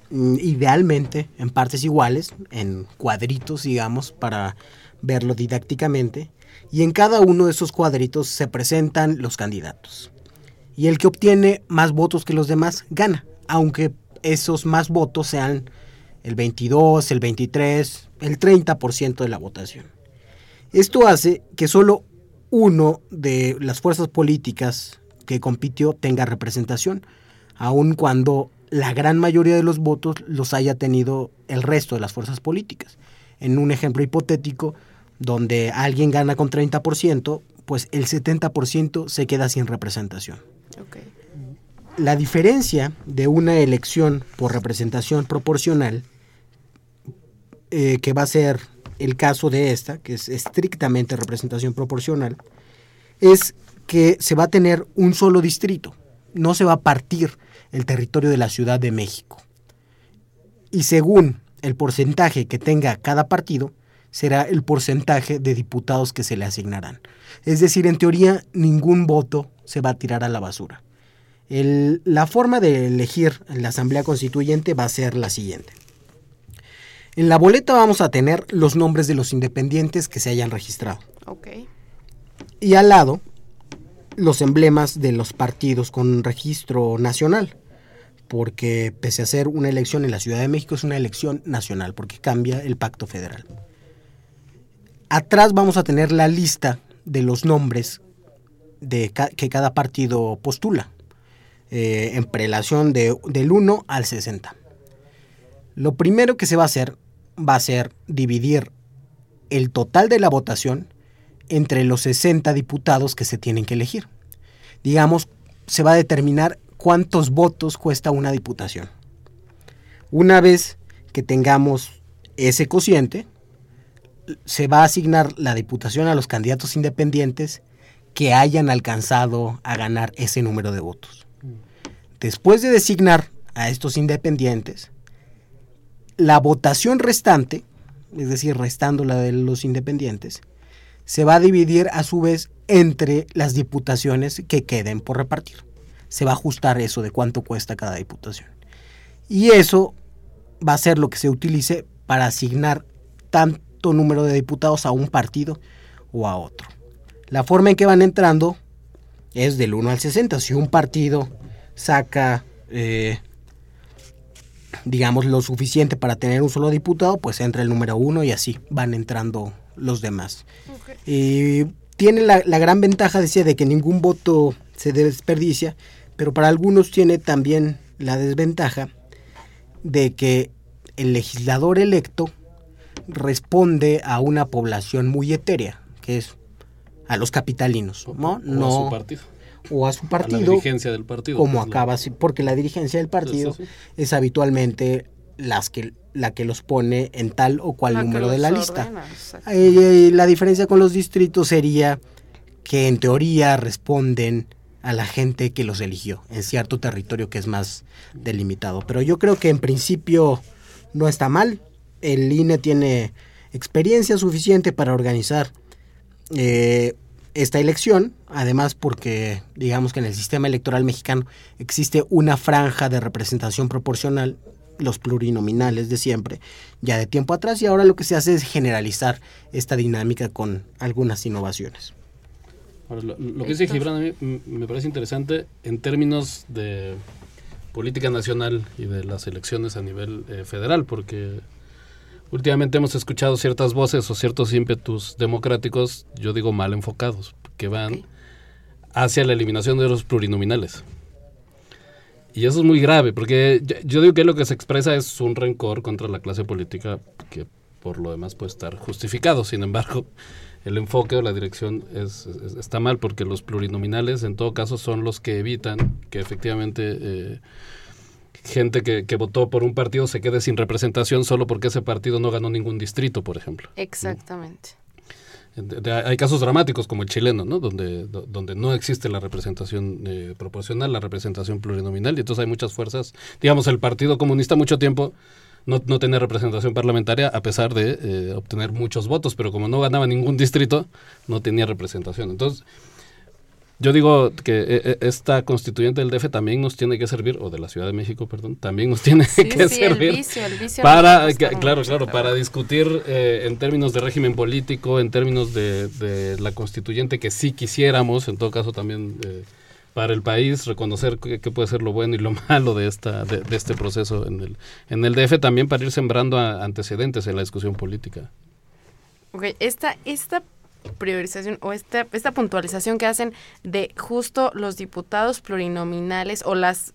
mm, idealmente en partes iguales, en cuadritos, digamos, para verlo didácticamente, y en cada uno de esos cuadritos se presentan los candidatos. Y el que obtiene más votos que los demás gana, aunque esos más votos sean el 22, el 23, el 30% de la votación. Esto hace que solo uno de las fuerzas políticas que compitió tenga representación, aun cuando la gran mayoría de los votos los haya tenido el resto de las fuerzas políticas. En un ejemplo hipotético, donde alguien gana con 30%, pues el 70% se queda sin representación. La diferencia de una elección por representación proporcional, eh, que va a ser el caso de esta, que es estrictamente representación proporcional, es que se va a tener un solo distrito, no se va a partir el territorio de la Ciudad de México. Y según el porcentaje que tenga cada partido, será el porcentaje de diputados que se le asignarán. Es decir, en teoría, ningún voto se va a tirar a la basura la forma de elegir la Asamblea Constituyente va a ser la siguiente. En la boleta vamos a tener los nombres de los independientes que se hayan registrado. Y al lado, los emblemas de los partidos con registro nacional. Porque pese a ser una elección en la Ciudad de México, es una elección nacional, porque cambia el pacto federal. Atrás vamos a tener la lista de los nombres de que cada partido postula. Eh, en prelación de, del 1 al 60. Lo primero que se va a hacer va a ser dividir el total de la votación entre los 60 diputados que se tienen que elegir. Digamos, se va a determinar cuántos votos cuesta una diputación. Una vez que tengamos ese cociente, se va a asignar la diputación a los candidatos independientes que hayan alcanzado a ganar ese número de votos. Después de designar a estos independientes, la votación restante, es decir, restando la de los independientes, se va a dividir a su vez entre las diputaciones que queden por repartir. Se va a ajustar eso de cuánto cuesta cada diputación. Y eso va a ser lo que se utilice para asignar tanto número de diputados a un partido o a otro. La forma en que van entrando es del 1 al 60. Si un partido saca, eh, digamos, lo suficiente para tener un solo diputado, pues entra el número uno y así van entrando los demás. y tiene la, la, gran ventaja, decía, de que ningún voto se desperdicia, pero para algunos tiene también la desventaja de que el legislador electo responde a una población muy etérea, que es a los capitalinos, ¿no? no a su partido. O a su partido. A la dirigencia del partido. Como pues, acaba, porque la dirigencia del partido Sí, sí, sí. es habitualmente las que, la que los pone en tal o cual La número de la lista. ordena, exacto. Eh, la diferencia con los distritos sería que en teoría responden a la gente que los eligió en cierto territorio que es más delimitado. Pero yo creo que en principio no está mal. El INE tiene experiencia suficiente para organizar eh, esta elección, además porque digamos que en el sistema electoral mexicano existe una franja de representación proporcional, los plurinominales de siempre, ya de tiempo atrás, y ahora lo que se hace es generalizar esta dinámica con algunas innovaciones. Ahora, lo, lo que dice Gibran a mí me parece interesante en términos de política nacional y de las elecciones a nivel eh, federal, porque últimamente hemos escuchado ciertas voces o ciertos ímpetus democráticos, yo digo mal enfocados, que van hacia la eliminación de los plurinominales. Y eso es muy grave, porque yo, digo que lo que se expresa es un rencor contra la clase política que por lo demás puede estar justificado. Sin embargo, el enfoque o la dirección es, es- está mal porque los plurinominales en todo caso son los que evitan que efectivamente eh, gente que, que votó por un partido se quede sin representación solo porque ese partido no ganó ningún distrito, por ejemplo. Exactamente. Hay casos dramáticos como el chileno, ¿no? Donde, do- donde no existe la representación eh, proporcional, la representación plurinominal, y entonces hay muchas fuerzas. Digamos, el Partido Comunista mucho tiempo no, no tenía representación parlamentaria a pesar de eh, obtener muchos votos, pero como no ganaba ningún distrito, no tenía representación. Entonces, yo digo que eh, eh, esta constituyente del DF también nos tiene que servir, o de la Ciudad de México, perdón, también nos tiene Sí, que sí, el servir vicio, el vicio para, que- claro, claro, para discutir eh, en términos de régimen político, en términos de, de la constituyente que sí quisiéramos, en todo caso también eh, para el país, reconocer qué puede ser lo bueno y lo malo de esta de, de este proceso en el en el DF también para ir sembrando a- antecedentes en la discusión política. Ok, esta, esta priorización o esta, esta puntualización que hacen de justo los diputados plurinominales o las...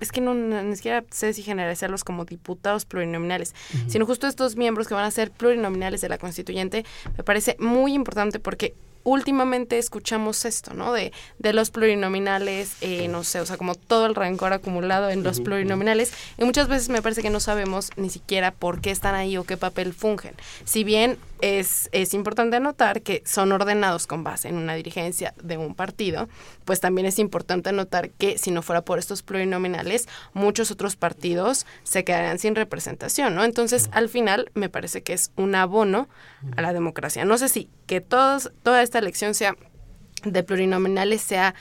Es que no, ni siquiera sé si generalizarlos como diputados plurinominales, sino justo estos miembros que van a ser plurinominales de la constituyente, me parece muy importante porque últimamente escuchamos esto, ¿no? De, de los plurinominales, eh, no sé, o sea, como todo el rencor acumulado en los plurinominales, y muchas veces me parece que no sabemos ni siquiera por qué están ahí o qué papel fungen. Si bien es, es importante anotar que son ordenados con base en una dirigencia de un partido, pues también es importante anotar que si no fuera por estos plurinominales, muchos otros partidos se quedarían sin representación, ¿no? Entonces, al final, me parece que es un abono a la democracia. No sé si que todos, toda esta elección sea de plurinominales sea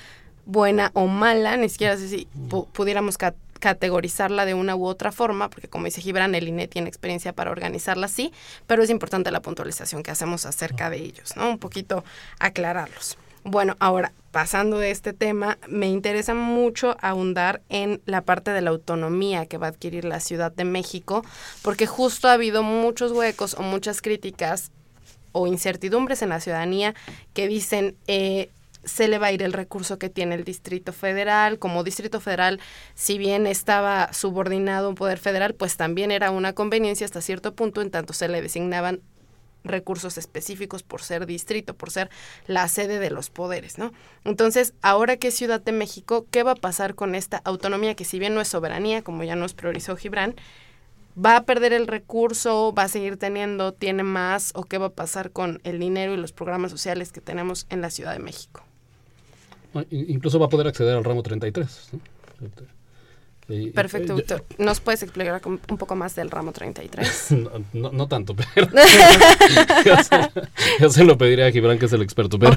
buena o mala, ni siquiera sé si pu- pudiéramos ca- categorizarla de una u otra forma, porque como dice Gibran, el INE tiene experiencia para organizarla así, pero es importante la puntualización que hacemos acerca de ellos, ¿no? Un poquito aclararlos. Bueno, ahora, pasando de este tema, me interesa mucho ahondar en la parte de la autonomía que va a adquirir la Ciudad de México, porque justo ha habido muchos huecos o muchas críticas o incertidumbres en la ciudadanía que dicen eh, se le va a ir el recurso que tiene el Distrito Federal. Como Distrito Federal, si bien estaba subordinado a un poder federal, pues también era una conveniencia hasta cierto punto, en tanto se le designaban recursos específicos por ser distrito, por ser la sede de los poderes, ¿no? Entonces, ahora que es Ciudad de México, ¿qué va a pasar con esta autonomía que si bien no es soberanía, como ya nos priorizó Gibran, va a perder el recurso, va a seguir teniendo, tiene más o qué va a pasar con el dinero y los programas sociales que tenemos en la Ciudad de México? Incluso va a poder acceder al ramo 33. ¿no? Y- y- Perfecto, yo- Víctor. ¿Nos puedes explicar un poco más del ramo 33? No, no, no tanto, pero yo, se, lo pediría a Gibran, que es el experto. Pero.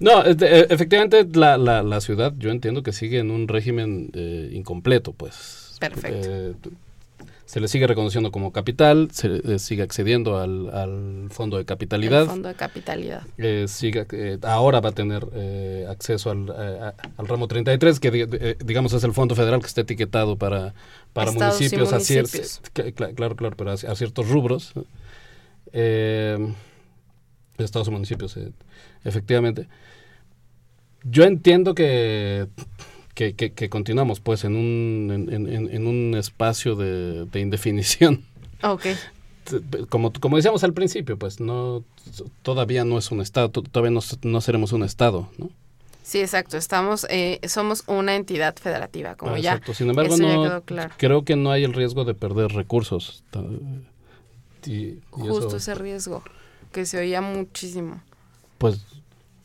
No, este, e- efectivamente la, la, la ciudad yo entiendo que sigue en un régimen eh, incompleto, pues. Perfecto. Eh, se le sigue reconociendo como capital, se le sigue accediendo al, al fondo de capitalidad. El fondo de capitalidad. Eh, eh, ahora va a tener eh, acceso al, a- al ramo 33, que di- digamos es el fondo federal que está etiquetado para, para municipios, a cier- municipios. que- cla- claro, claro, pero a, a ciertos rubros. Estados y municipios, efectivamente. Yo entiendo que, que, que- que continuamos pues en un, en, en- en un espacio de, de indefinición. Ok. como, como decíamos al principio, pues no todavía no es un Estado, todavía no, no seremos un Estado, ¿no? Sí, exacto. Estamos, eh, somos una entidad federativa, como ah, ya. Exacto. Sin embargo, no, creo que no hay el riesgo de perder recursos. Justo ese riesgo, que se oía muchísimo. Pues,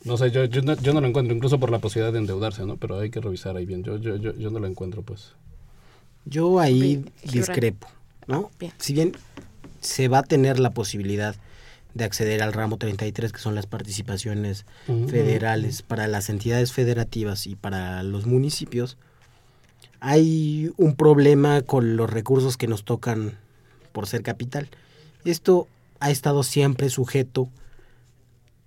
no sé, yo, yo, no, yo no lo encuentro, incluso por la posibilidad de endeudarse, ¿no? Pero hay que revisar ahí bien. Yo, yo, yo, yo no lo encuentro, pues. Yo ahí discrepo, ¿no? Si bien se va a tener la posibilidad de acceder al ramo 33, que son las participaciones federales para las entidades federativas y para los municipios, hay un problema con los recursos que nos tocan por ser capital. Esto ha estado siempre sujeto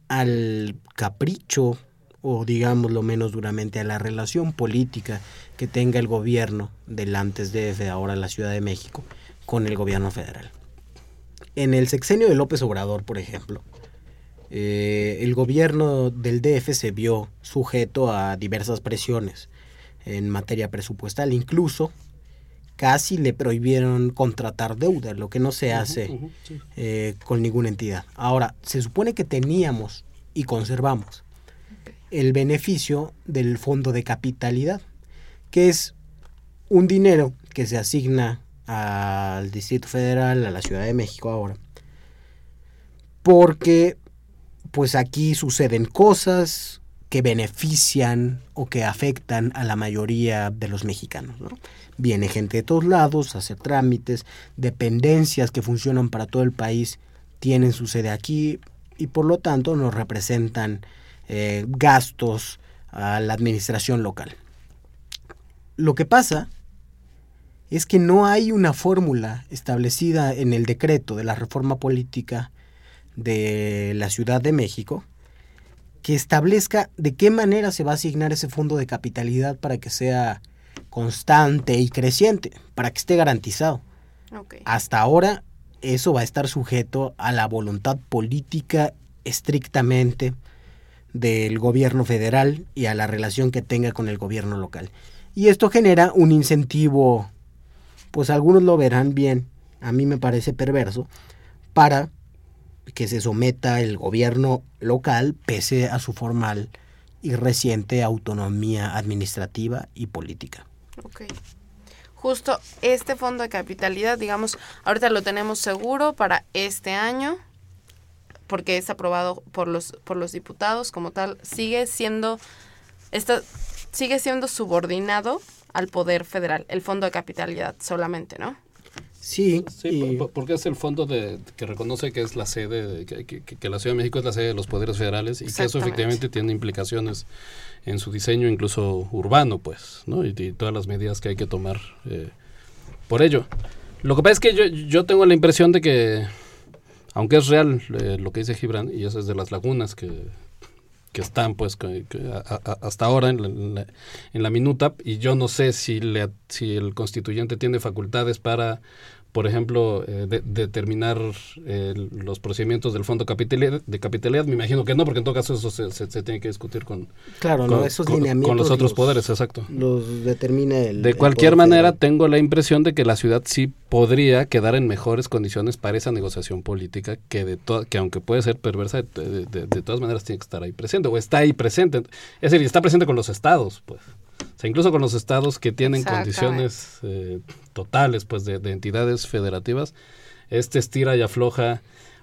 al capricho o digamos lo menos duramente a la relación política que tenga el gobierno del antes DF, ahora la Ciudad de México, con el gobierno federal. En el sexenio de López Obrador, por ejemplo, eh, el gobierno del DF se vio sujeto a diversas presiones en materia presupuestal, incluso casi le prohibieron contratar deuda, lo que no se hace eh, con ninguna entidad. Ahora, se supone que teníamos y conservamos el beneficio del fondo de capitalidad, que es un dinero que se asigna al Distrito Federal, a la Ciudad de México ahora. Porque pues aquí suceden cosas que benefician o que afectan a la mayoría de los mexicanos. Viene gente de todos lados a hacer trámites, dependencias que funcionan para todo el país tienen su sede aquí y por lo tanto nos representan eh, gastos a la administración local. Lo que pasa es que no hay una fórmula establecida en el decreto de la reforma política de la Ciudad de México que establezca de qué manera se va a asignar ese fondo de capitalidad para que sea constante y creciente, para que esté garantizado. Hasta ahora eso va a estar sujeto a la voluntad política estrictamente del gobierno federal y a la relación que tenga con el gobierno local. Y esto genera un incentivo pues algunos lo verán bien, a mí me parece perverso, para que se someta el gobierno local pese a su formal y reciente autonomía administrativa y política. Ok. Justo este fondo de capitalidad, digamos, ahorita lo tenemos seguro para este año, porque es aprobado por los, por los diputados como tal, sigue siendo, está, sigue siendo subordinado al poder federal, el fondo de capitalidad solamente, ¿no? Sí, sí porque es el fondo de, que reconoce que es la sede, que, que, la Ciudad de México es la sede de los poderes federales y que eso efectivamente tiene implicaciones en su diseño incluso urbano, pues, ¿no? Y, todas las medidas que hay que tomar eh, por ello. Lo que pasa es que yo, yo tengo la impresión de que, aunque es real eh, lo que dice Gibran, y eso es de las lagunas que que están pues hasta ahora en la, en la, minuta y yo no sé si, le, si el constituyente tiene facultades para por ejemplo, eh, determinar eh, los procedimientos del fondo de capitalidad, me imagino que no, porque en todo caso eso se, tiene que discutir con, claro, esos con, los otros poderes, exacto. Los determina el... De cualquier manera, tengo la impresión de que la ciudad sí podría quedar en mejores condiciones para esa negociación política, que, de que aunque puede ser perversa, de, de todas maneras tiene que estar ahí presente, o está ahí presente. Es decir, está presente con los estados, pues incluso con los estados que tienen condiciones eh, totales pues de, entidades federativas, este estira y afloja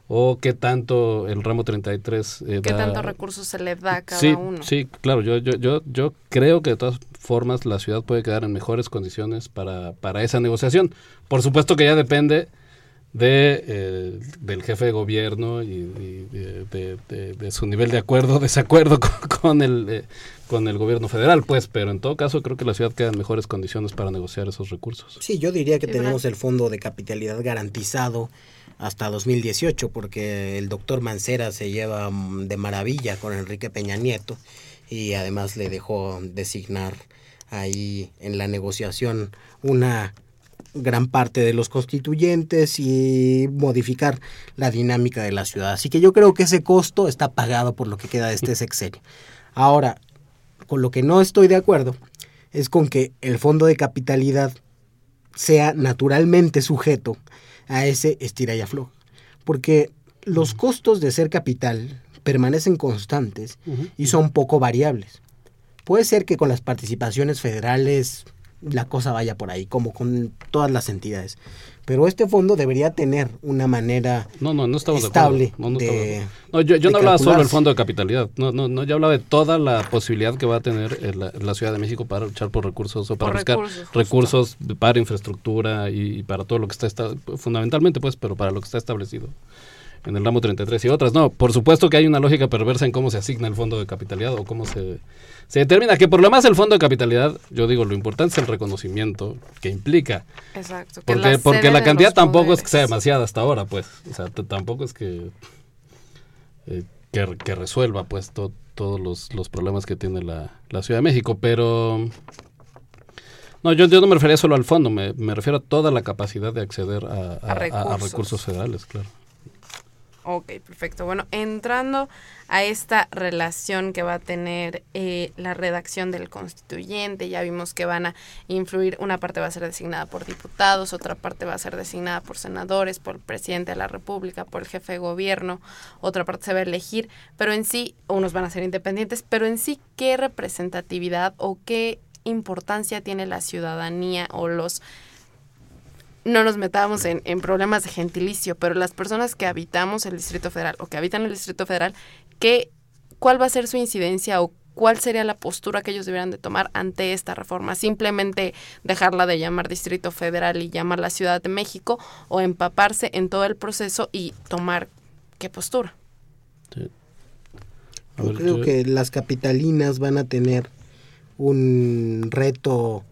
o qué tanto el ramo 33 eh, qué tantos recursos se le da a cada sí, uno. Sí, claro, yo, yo, yo, yo creo que de todas formas la ciudad puede quedar en mejores condiciones para, para esa negociación. Por supuesto que ya depende de, eh, del jefe de gobierno y, de, su nivel de acuerdo o desacuerdo con, el, eh, con el gobierno federal, pues, pero en todo caso creo que la ciudad queda en mejores condiciones para negociar esos recursos. Sí, yo diría que tenemos el fondo de capitalidad garantizado hasta 2018, porque el doctor Mancera se lleva mm, de maravilla con Enrique Peña Nieto y además le dejó designar ahí en la negociación una gran parte de los constituyentes y modificar la dinámica de la ciudad. Así que yo creo que ese costo está pagado por lo que queda de este sexenio. Ahora, con lo que no estoy de acuerdo es con que el fondo de capitalidad sea naturalmente sujeto a ese estira y afloja. porque los costos de ser capital permanecen constantes y son poco variables. Puede ser que con las participaciones federales la cosa vaya por ahí, como con todas las entidades. Pero este fondo debería tener una manera no, no, no estamos estable de. No, no, de- estamos de acuerdo. No, yo, yo de no hablaba solo del fondo de capitalidad. No, no, no, yo hablaba de toda la posibilidad que va a tener eh, la, la Ciudad de México para luchar por recursos o para Por buscar recursos, para infraestructura y, y para todo lo que está, esta- fundamentalmente pues, pero para lo que está establecido en el ramo 33 y otras. No, por supuesto que hay una lógica perversa en cómo se asigna el fondo de capitalidad o cómo se, se determina que por lo más el fondo de capitalidad, yo digo, lo importante es el reconocimiento que implica. Exacto. que Porque, la porque la cantidad tampoco es que sea demasiada hasta ahora, pues. O sea, tampoco es que, eh, que, que resuelva, pues, to- todos los, los problemas que tiene la, la Ciudad de México. Pero. No, yo, yo no me refería solo al fondo, me, me refiero a toda la capacidad de acceder a, a- a- a recursos. recursos federales, claro. Ok, perfecto. Bueno, entrando a esta relación que va a tener eh, la redacción del constituyente, ya vimos que van a influir, una parte va a ser designada por diputados, otra parte va a ser designada por senadores, por el presidente de la República, por el jefe de gobierno, otra parte se va a elegir, pero en sí, unos van a ser independientes, pero en sí, ¿qué representatividad o qué importancia tiene la ciudadanía o los no nos metamos en, en problemas de gentilicio, pero las personas que habitamos el Distrito Federal o que habitan el Distrito Federal, ¿qué, ¿cuál va a ser su incidencia o cuál sería la postura que ellos deberían de tomar ante esta reforma? ¿Simplemente dejarla de llamar Distrito Federal y llamarla Ciudad de México o empaparse en todo el proceso y tomar qué postura? Yo creo que las capitalinas van a tener un reto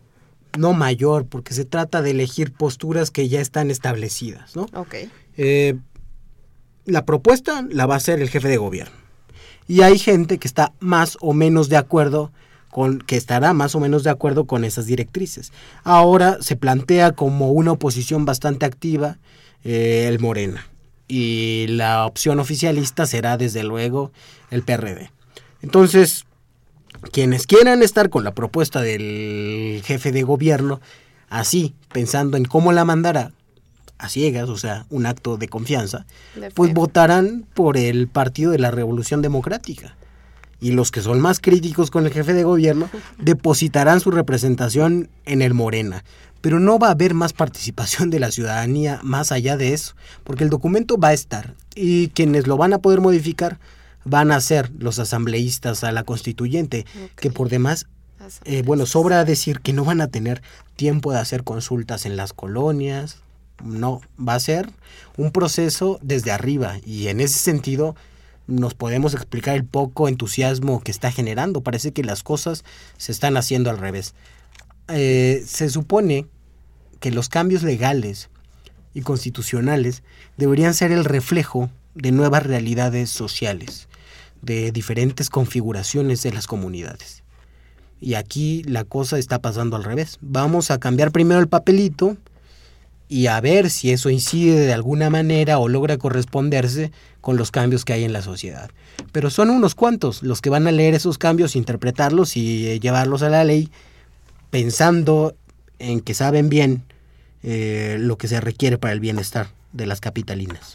no mayor, porque se trata de elegir posturas que ya están establecidas, ¿no? Ok. Eh, la propuesta la va a hacer el jefe de gobierno. Y hay gente que está más o menos de acuerdo con, que estará más o menos de acuerdo con esas directrices. Ahora se plantea como una oposición bastante activa eh, el Morena. Y la opción oficialista será desde luego el PRD. Entonces, quienes quieran estar con la propuesta del jefe de gobierno, así, pensando en cómo la mandará, a ciegas, o sea, un acto de confianza, De pues votarán por el Partido de la Revolución Democrática. Y los que son más críticos con el jefe de gobierno depositarán su representación en el Morena. Pero no va a haber más participación de la ciudadanía más allá de eso, porque el documento va a estar y quienes lo van a poder modificar van a ser los asambleístas a la constituyente, que por demás, eh, bueno, sobra decir que no van a tener tiempo de hacer consultas en las colonias, no, va a ser un proceso desde arriba y en ese sentido nos podemos explicar el poco entusiasmo que está generando. Parece que las cosas se están haciendo al revés. Eh, se supone que los cambios legales y constitucionales deberían ser el reflejo de nuevas realidades sociales, de diferentes configuraciones de las comunidades. Y aquí la cosa está pasando al revés. Vamos a cambiar primero el papelito y a ver si eso incide de alguna manera o logra corresponderse con los cambios que hay en la sociedad. Pero son unos cuantos los que van a leer esos cambios, interpretarlos y eh, llevarlos a la ley pensando en que saben bien eh, lo que se requiere para el bienestar de las capitalinas.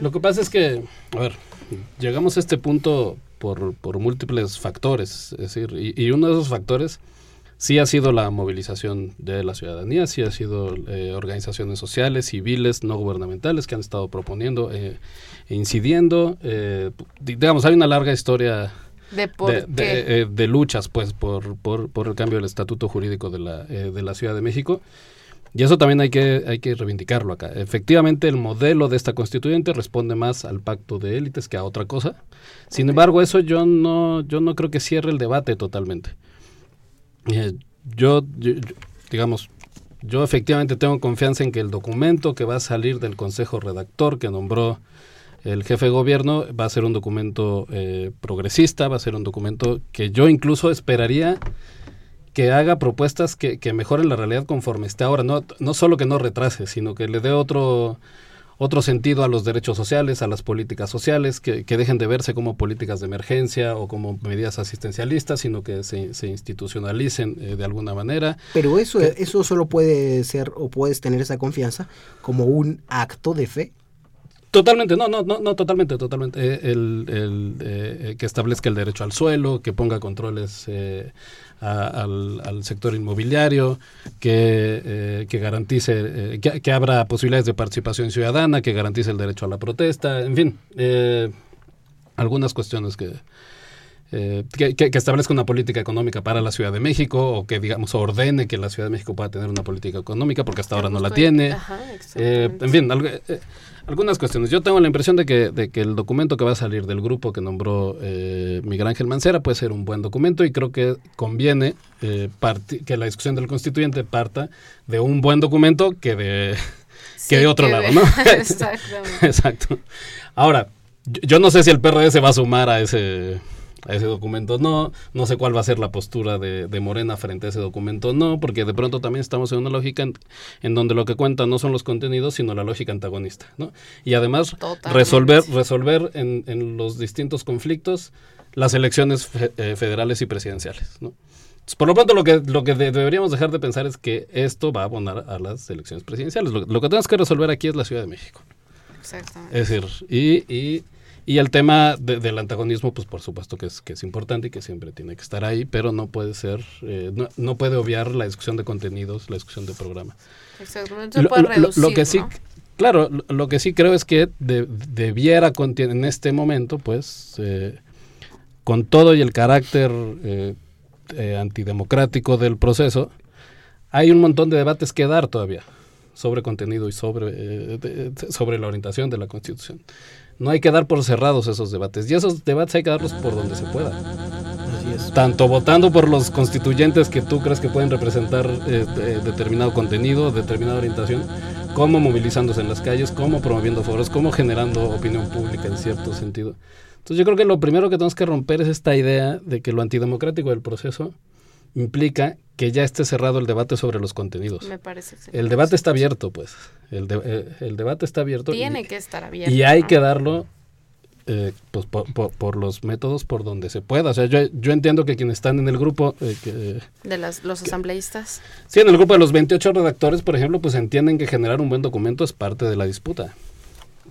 Lo que pasa es que, a ver, llegamos a este punto por, por múltiples factores, es decir, y, y uno de esos factores sí ha sido la movilización de la ciudadanía, sí ha sido eh, organizaciones sociales, civiles, no gubernamentales que han estado proponiendo e incidiendo. eh, di- digamos, hay una larga historia De por de, de, eh, de luchas pues por, por, por el cambio del estatuto jurídico de la, eh, de la Ciudad de México. Y eso también hay que, hay que reivindicarlo acá. Efectivamente, el modelo de esta constituyente responde más al pacto de élites que a otra cosa. Sin embargo, eso yo no, yo no creo que cierre el debate totalmente. Eh, yo, yo- yo- digamos, yo efectivamente tengo confianza en que el documento que va a salir del Consejo Redactor que nombró el jefe de gobierno va a ser un documento eh, progresista, va a ser un documento que yo incluso esperaría que haga propuestas que, que mejoren la realidad conforme esté ahora. No, no solo que no retrase, sino que le dé otro, otro sentido a los derechos sociales, a las políticas sociales, que, que, dejen de verse como políticas de emergencia o como medidas asistencialistas, sino que se, se institucionalicen eh, de alguna manera. Pero eso, eso solo puede ser o puedes tener esa confianza como un acto de fe. Totalmente, no, no, no, no totalmente, totalmente. Eh, el, el eh, que establezca el derecho al suelo, que ponga controles al, al, sector inmobiliario, que, eh, que garantice, eh, que, que, abra posibilidades de participación ciudadana, que garantice el derecho a la protesta, en fin, eh, algunas cuestiones que, eh, que, que, establezca una política económica para la Ciudad de México o que, digamos, ordene que la Ciudad de México pueda tener una política económica porque hasta ahora no la tiene. Ajá, eh, en fin, algo, eh, algunas cuestiones. Yo tengo la impresión de que, de que el documento que va a salir del grupo que nombró eh, Miguel Ángel Mancera puede ser un buen documento y creo que conviene eh, que la discusión del constituyente parta de un buen documento que de, sí, que de otro que lado, de... ¿no? Exactamente. Exacto. Ahora, yo, yo no sé si el PRD se va a sumar a ese a ese documento no, no sé cuál va a ser la postura de, de, Morena frente a ese documento no, porque de pronto también estamos en una lógica en, en donde lo que cuenta no son los contenidos, sino la lógica antagonista, ¿no? Y además Totalmente. resolver, resolver en, en, los distintos conflictos las elecciones fe, eh, federales y presidenciales, ¿no? Por lo pronto lo que, lo que de, deberíamos dejar de pensar es que esto va a abonar a las elecciones presidenciales. Lo, lo que tenemos que resolver aquí es la Ciudad de México. Exactamente. Es decir, y, y y el tema de, del antagonismo, pues por supuesto que es, que es importante y que siempre tiene que estar ahí, pero no puede ser, eh, no, no, puede obviar la discusión de contenidos, la discusión de programa. Puede reducir, lo, lo, que sí, ¿no? claro, lo, lo, que sí creo es que de, debiera contener en este momento, pues, eh, con todo y el carácter eh, eh, antidemocrático del proceso, hay un montón de debates que dar todavía sobre contenido y sobre, eh, de, sobre la orientación de la Constitución no hay que dar por cerrados esos debates. Y esos debates hay que darlos por donde se pueda. Tanto votando por los constituyentes que tú crees que pueden representar eh, de, determinado contenido, determinada orientación, como movilizándose en las calles, como promoviendo foros, como generando opinión pública en cierto sentido. Entonces yo creo que lo primero que tenemos que romper es esta idea de que lo antidemocrático del proceso implica que ya esté cerrado el debate sobre los contenidos. Me parece el debate está abierto, pues. El, de, eh, el debate está abierto. Tiene y, que estar abierto. Y hay ¿no? que darlo eh, pues, por, por, por, los métodos por donde se pueda. O sea, yo, yo entiendo que quienes están en el grupo... Eh, que, de las, los asambleístas. Sí, en el grupo de los 28 redactores, por ejemplo, pues entienden que generar un buen documento es parte de la disputa.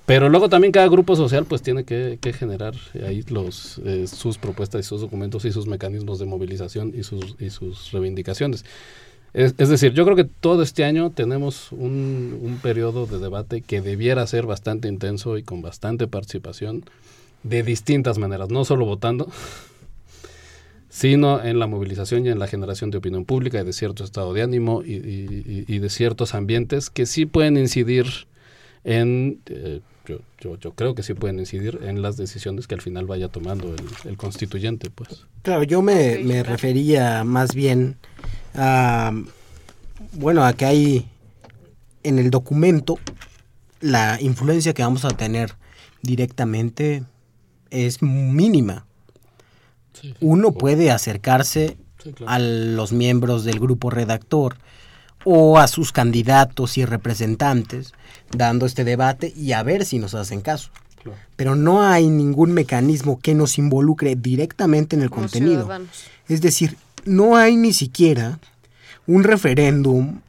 Pero luego también cada grupo social pues tiene que, que generar ahí los, eh, sus propuestas y sus documentos y sus mecanismos de movilización y sus, y sus reivindicaciones. Es, decir, yo creo que todo este año tenemos un, un, periodo de debate que debiera ser bastante intenso y con bastante participación de distintas maneras, no solo votando, sino en la movilización y en la generación de opinión pública y de cierto estado de ánimo y, y, y de ciertos ambientes que sí pueden incidir en... Eh, yo, yo, yo, creo que sí pueden incidir en las decisiones que al final vaya tomando el, el constituyente, pues. Claro, yo me, me refería más bien a, bueno, a que hay en el documento la influencia que vamos a tener directamente es mínima. Sí, Uno puede acercarse sí, claro. a los miembros del grupo redactor o a sus candidatos y representantes dando este debate y a ver si nos hacen caso. Claro. Pero no hay ningún mecanismo que nos involucre directamente en el Como contenido. Ciudadanos. Es decir, no hay ni siquiera un referéndum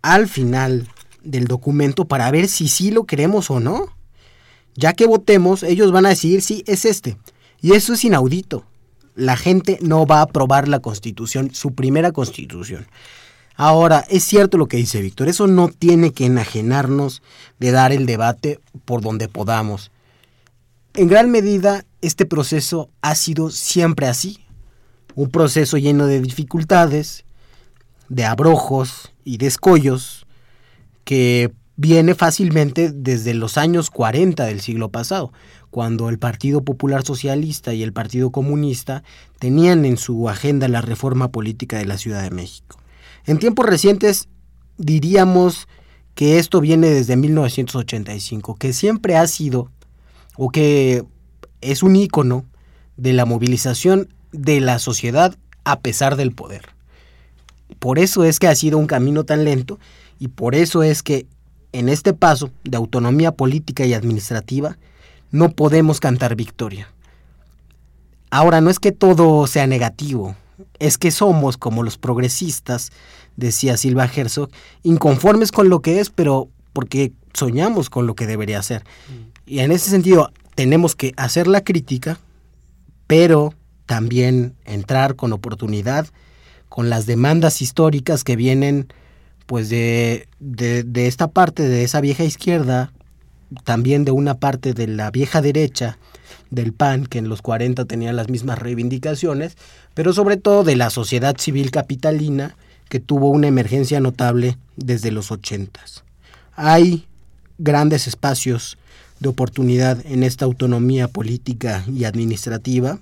al final del documento para ver si sí lo queremos o no. Ya que votemos, ellos van a decir sí, es este. Y eso es inaudito. La gente no va a aprobar la constitución, su primera constitución. Ahora, es cierto lo que dice Víctor, eso no tiene que enajenarnos de dar el debate por donde podamos. En gran medida, este proceso ha sido siempre así. Un proceso lleno de dificultades, de abrojos y de escollos, que viene fácilmente desde los años 40 del siglo pasado, cuando el Partido Popular Socialista y el Partido Comunista tenían en su agenda la reforma política de la Ciudad de México. En tiempos recientes diríamos que esto viene desde 1985, que siempre ha sido o que es un ícono de la movilización de la sociedad a pesar del poder. Por eso es que ha sido un camino tan lento y por eso es que en este paso de autonomía política y administrativa, no podemos cantar victoria. Ahora, no es que todo sea negativo, es que somos, como los progresistas, decía Silva Herzog, inconformes con lo que es, pero porque soñamos con lo que debería ser. Y en ese sentido, tenemos que hacer la crítica, pero también entrar con oportunidad con las demandas históricas que vienen pues de, de, esta parte de esa vieja izquierda, también de una parte de la vieja derecha del PAN, que en los 40 tenía las mismas reivindicaciones, pero sobre todo de la sociedad civil capitalina, que tuvo una emergencia notable desde los 80. Hay grandes espacios de oportunidad en esta autonomía política y administrativa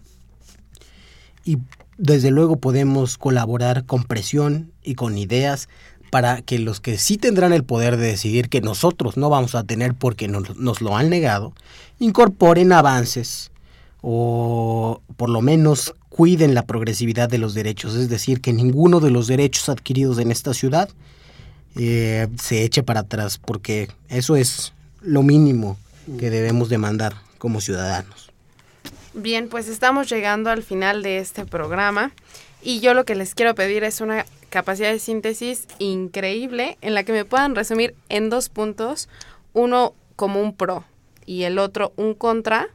y desde luego podemos colaborar con presión y con ideas para que los que sí tendrán el poder de decidir que nosotros no vamos a tener porque nos, nos, lo han negado, incorporen avances o por lo menos cuiden la progresividad de los derechos, es decir, que ninguno de los derechos adquiridos en esta ciudad eh, se eche para atrás, porque eso es lo mínimo que debemos demandar como ciudadanos. Bien, pues estamos llegando al final de este programa y yo lo que les quiero pedir es una capacidad de síntesis increíble en la que me puedan resumir en dos puntos, uno como un pro y el otro un contra,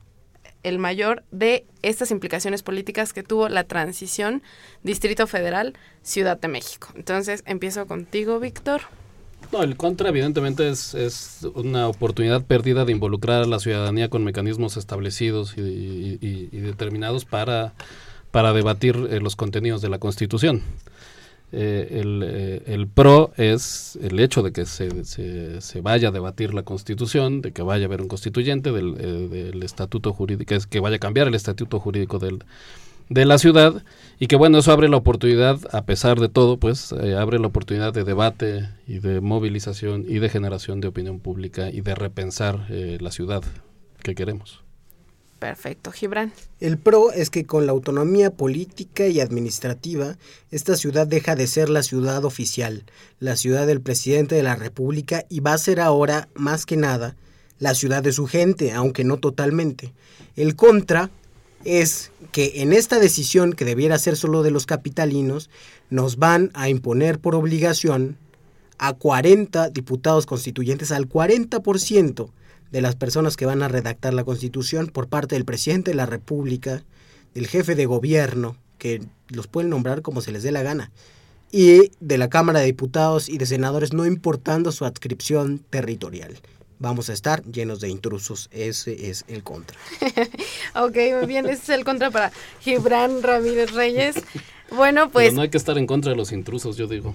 el mayor de estas implicaciones políticas que tuvo la transición Distrito Federal Ciudad de México. Entonces, empiezo contigo, Víctor. No, el contra evidentemente es, es, una oportunidad perdida de involucrar a la ciudadanía con mecanismos establecidos y, determinados para, para debatir eh, los contenidos de la Constitución. Eh, el, eh, el, pro es el hecho de que se, se, vaya a debatir la constitución, de que vaya a haber un constituyente, del, eh, estatuto jurídico, que, vaya a cambiar el estatuto jurídico del, de la ciudad y que bueno, eso abre la oportunidad, a pesar de todo, pues abre la oportunidad de debate y de movilización y de generación de opinión pública y de repensar la ciudad que queremos. Perfecto, Gibran. El pro es que con la autonomía política y administrativa, esta ciudad deja de ser la ciudad oficial, la ciudad del presidente de la República y va a ser ahora, más que nada, la ciudad de su gente, aunque no totalmente. El contra es que en esta decisión, que debiera ser solo de los capitalinos, nos van a imponer por obligación a 40 diputados constituyentes, al 40% de las personas que van a redactar la Constitución por parte del presidente de la República, del jefe de gobierno, que los pueden nombrar como se les dé la gana, y de la Cámara de Diputados y de Senadores, no importando su adscripción territorial. Vamos a estar llenos de intrusos. Ese es el contra. ok, muy bien. Ese es el contra para Gibran Ramírez Reyes. Bueno, pues. no hay que estar en contra de los intrusos, yo digo.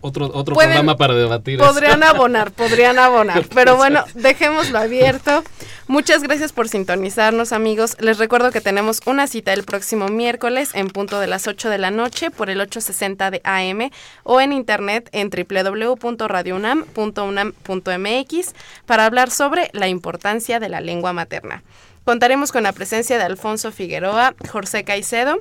otro otro programa para debatir. Podrían abonar, podrían abonar. Pero bueno, dejémoslo abierto. Muchas gracias por sintonizarnos, amigos. Les recuerdo que tenemos una cita el próximo miércoles en punto de las 8 de la noche por el 860 de AM o en internet en www.radiounam.unam.mx para hablar sobre la importancia de la lengua materna. Contaremos con la presencia de Alfonso Figueroa, José Caicedo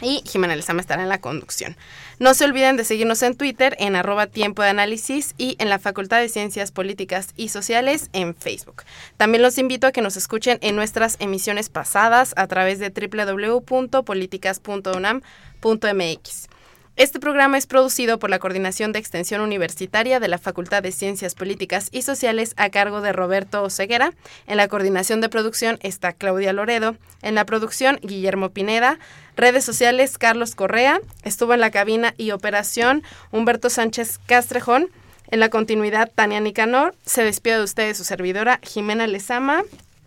y Jimena Lezama estará en la conducción. No se olviden de seguirnos en Twitter en arroba tiempo de análisis y en la Facultad de Ciencias Políticas y Sociales en Facebook. También los invito a que nos escuchen en nuestras emisiones pasadas a través de www.políticas.unam.mx. Este programa es producido por la Coordinación de Extensión Universitaria de la Facultad de Ciencias Políticas y Sociales a cargo de Roberto Oseguera. En la coordinación de producción está Claudia Loredo. En la producción, Guillermo Pineda. Redes sociales, Carlos Correa. Estuvo en la cabina y operación Humberto Sánchez Castrejón. En la continuidad, Tania Nicanor. Se despide de ustedes su servidora, Jimena Lezama.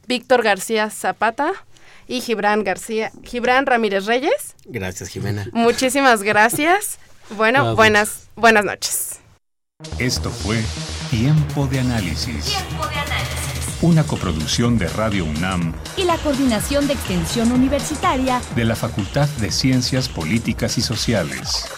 Víctor García Zapata y Gibran García, Gibran Ramírez Reyes. Gracias, Jimena. Muchísimas gracias. Bueno, buenas, buenas noches. Esto fue Tiempo de Análisis. Tiempo de Análisis. Una coproducción de Radio UNAM y la Coordinación de Extensión Universitaria de la Facultad de Ciencias Políticas y Sociales.